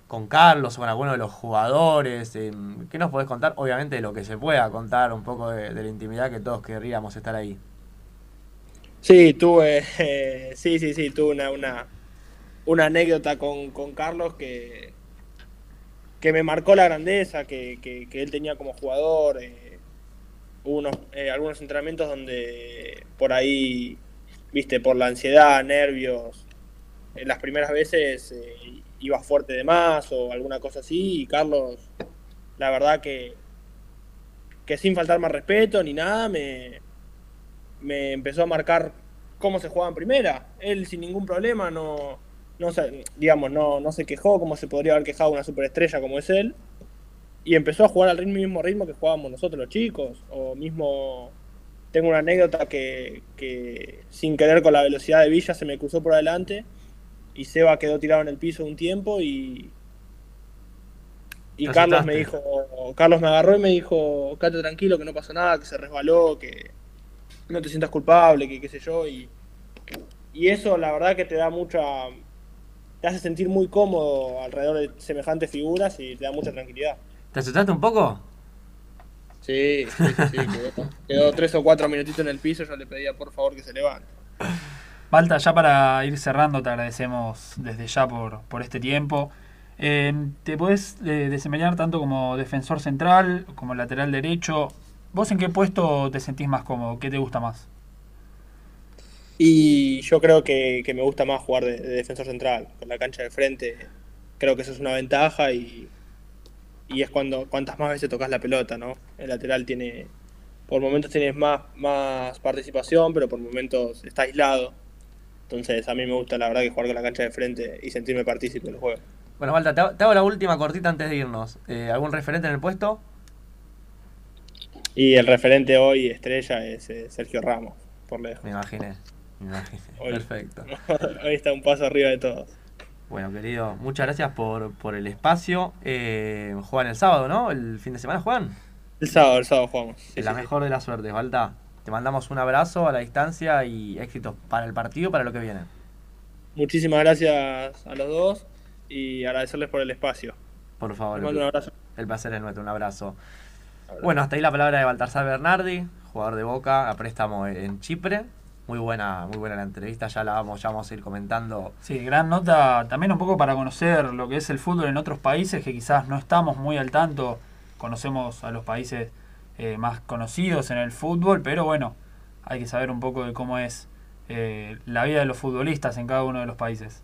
B: con Carlos o con alguno de los jugadores? Eh, ¿Qué nos podés contar? Obviamente de lo que se pueda contar, un poco de, de la intimidad que todos querríamos estar ahí.
D: Sí, tuve, <laughs> sí, sí, sí, tuve una, una, una anécdota con, con Carlos que, que me marcó la grandeza que, que, él tenía como jugador. Eh, hubo unos, eh, algunos entrenamientos donde por ahí viste, por la ansiedad, nervios. En las primeras veces eh, iba fuerte de más o alguna cosa así y Carlos, la verdad que, que sin faltar más respeto ni nada, me, me empezó a marcar cómo se jugaba en primera. Él sin ningún problema no, no se, digamos, no, no se quejó como se podría haber quejado una superestrella como es él. Y empezó a jugar al ritmo, mismo ritmo que jugábamos nosotros los chicos, o mismo tengo una anécdota que, que, sin querer con la velocidad de Villa se me cruzó por adelante y Seba quedó tirado en el piso un tiempo y y ¿Te Carlos me dijo Carlos me agarró y me dijo quédate tranquilo que no pasó nada que se resbaló que no te sientas culpable que qué sé yo y y eso la verdad que te da mucha te hace sentir muy cómodo alrededor de semejantes figuras y te da mucha tranquilidad
B: ¿te asustaste un poco?
D: Sí, sí, sí, sí quedó, quedó, tres o cuatro minutitos en el piso, yo le pedía por favor que se levante.
C: Balta, ya para ir cerrando, te agradecemos desde ya por, por este tiempo. Eh, te podés eh, desempeñar tanto como defensor central, como lateral derecho. ¿Vos en qué puesto te sentís más cómodo? ¿Qué te gusta más?
D: Y yo creo que, que me gusta más jugar de, de defensor central, con la cancha de frente. Creo que eso es una ventaja y, y es cuando cuantas más veces tocas la pelota, ¿no? El lateral tiene, por momentos tienes más, más participación, pero por momentos está aislado. Entonces a mí me gusta la verdad que jugar con la cancha de frente y sentirme partícipe del juego.
B: Bueno, te hago, te hago la última cortita antes de irnos. Eh, ¿Algún referente en el puesto?
D: Y el referente hoy, estrella, es eh, Sergio Ramos, por lejos.
B: Me imaginé.
D: Hoy-
B: Perfecto. <laughs>
D: hoy está un paso arriba de todos.
B: Bueno, querido, muchas gracias por, por el espacio. Eh, juegan el sábado, ¿no? ¿El fin de semana juegan?
D: El sábado, el sábado jugamos. Sí,
B: la
D: sí, sí.
B: mejor de las suertes, Valta. Te mandamos un abrazo a la distancia y éxitos para el partido, para lo que viene.
D: Muchísimas gracias a los dos y agradecerles por el espacio.
B: Por favor.
D: Les mando un abrazo.
B: El placer es nuestro, un abrazo. Bueno, hasta ahí la palabra de Baltasar Bernardi, jugador de Boca a préstamo en Chipre. Muy buena, muy buena la entrevista, ya la vamos, ya vamos a ir comentando.
C: Sí, gran nota también un poco para conocer lo que es el fútbol en otros países que quizás no estamos muy al tanto. Conocemos a los países eh, más conocidos en el fútbol, pero bueno, hay que saber un poco de cómo es eh, la vida de los futbolistas en cada uno de los países.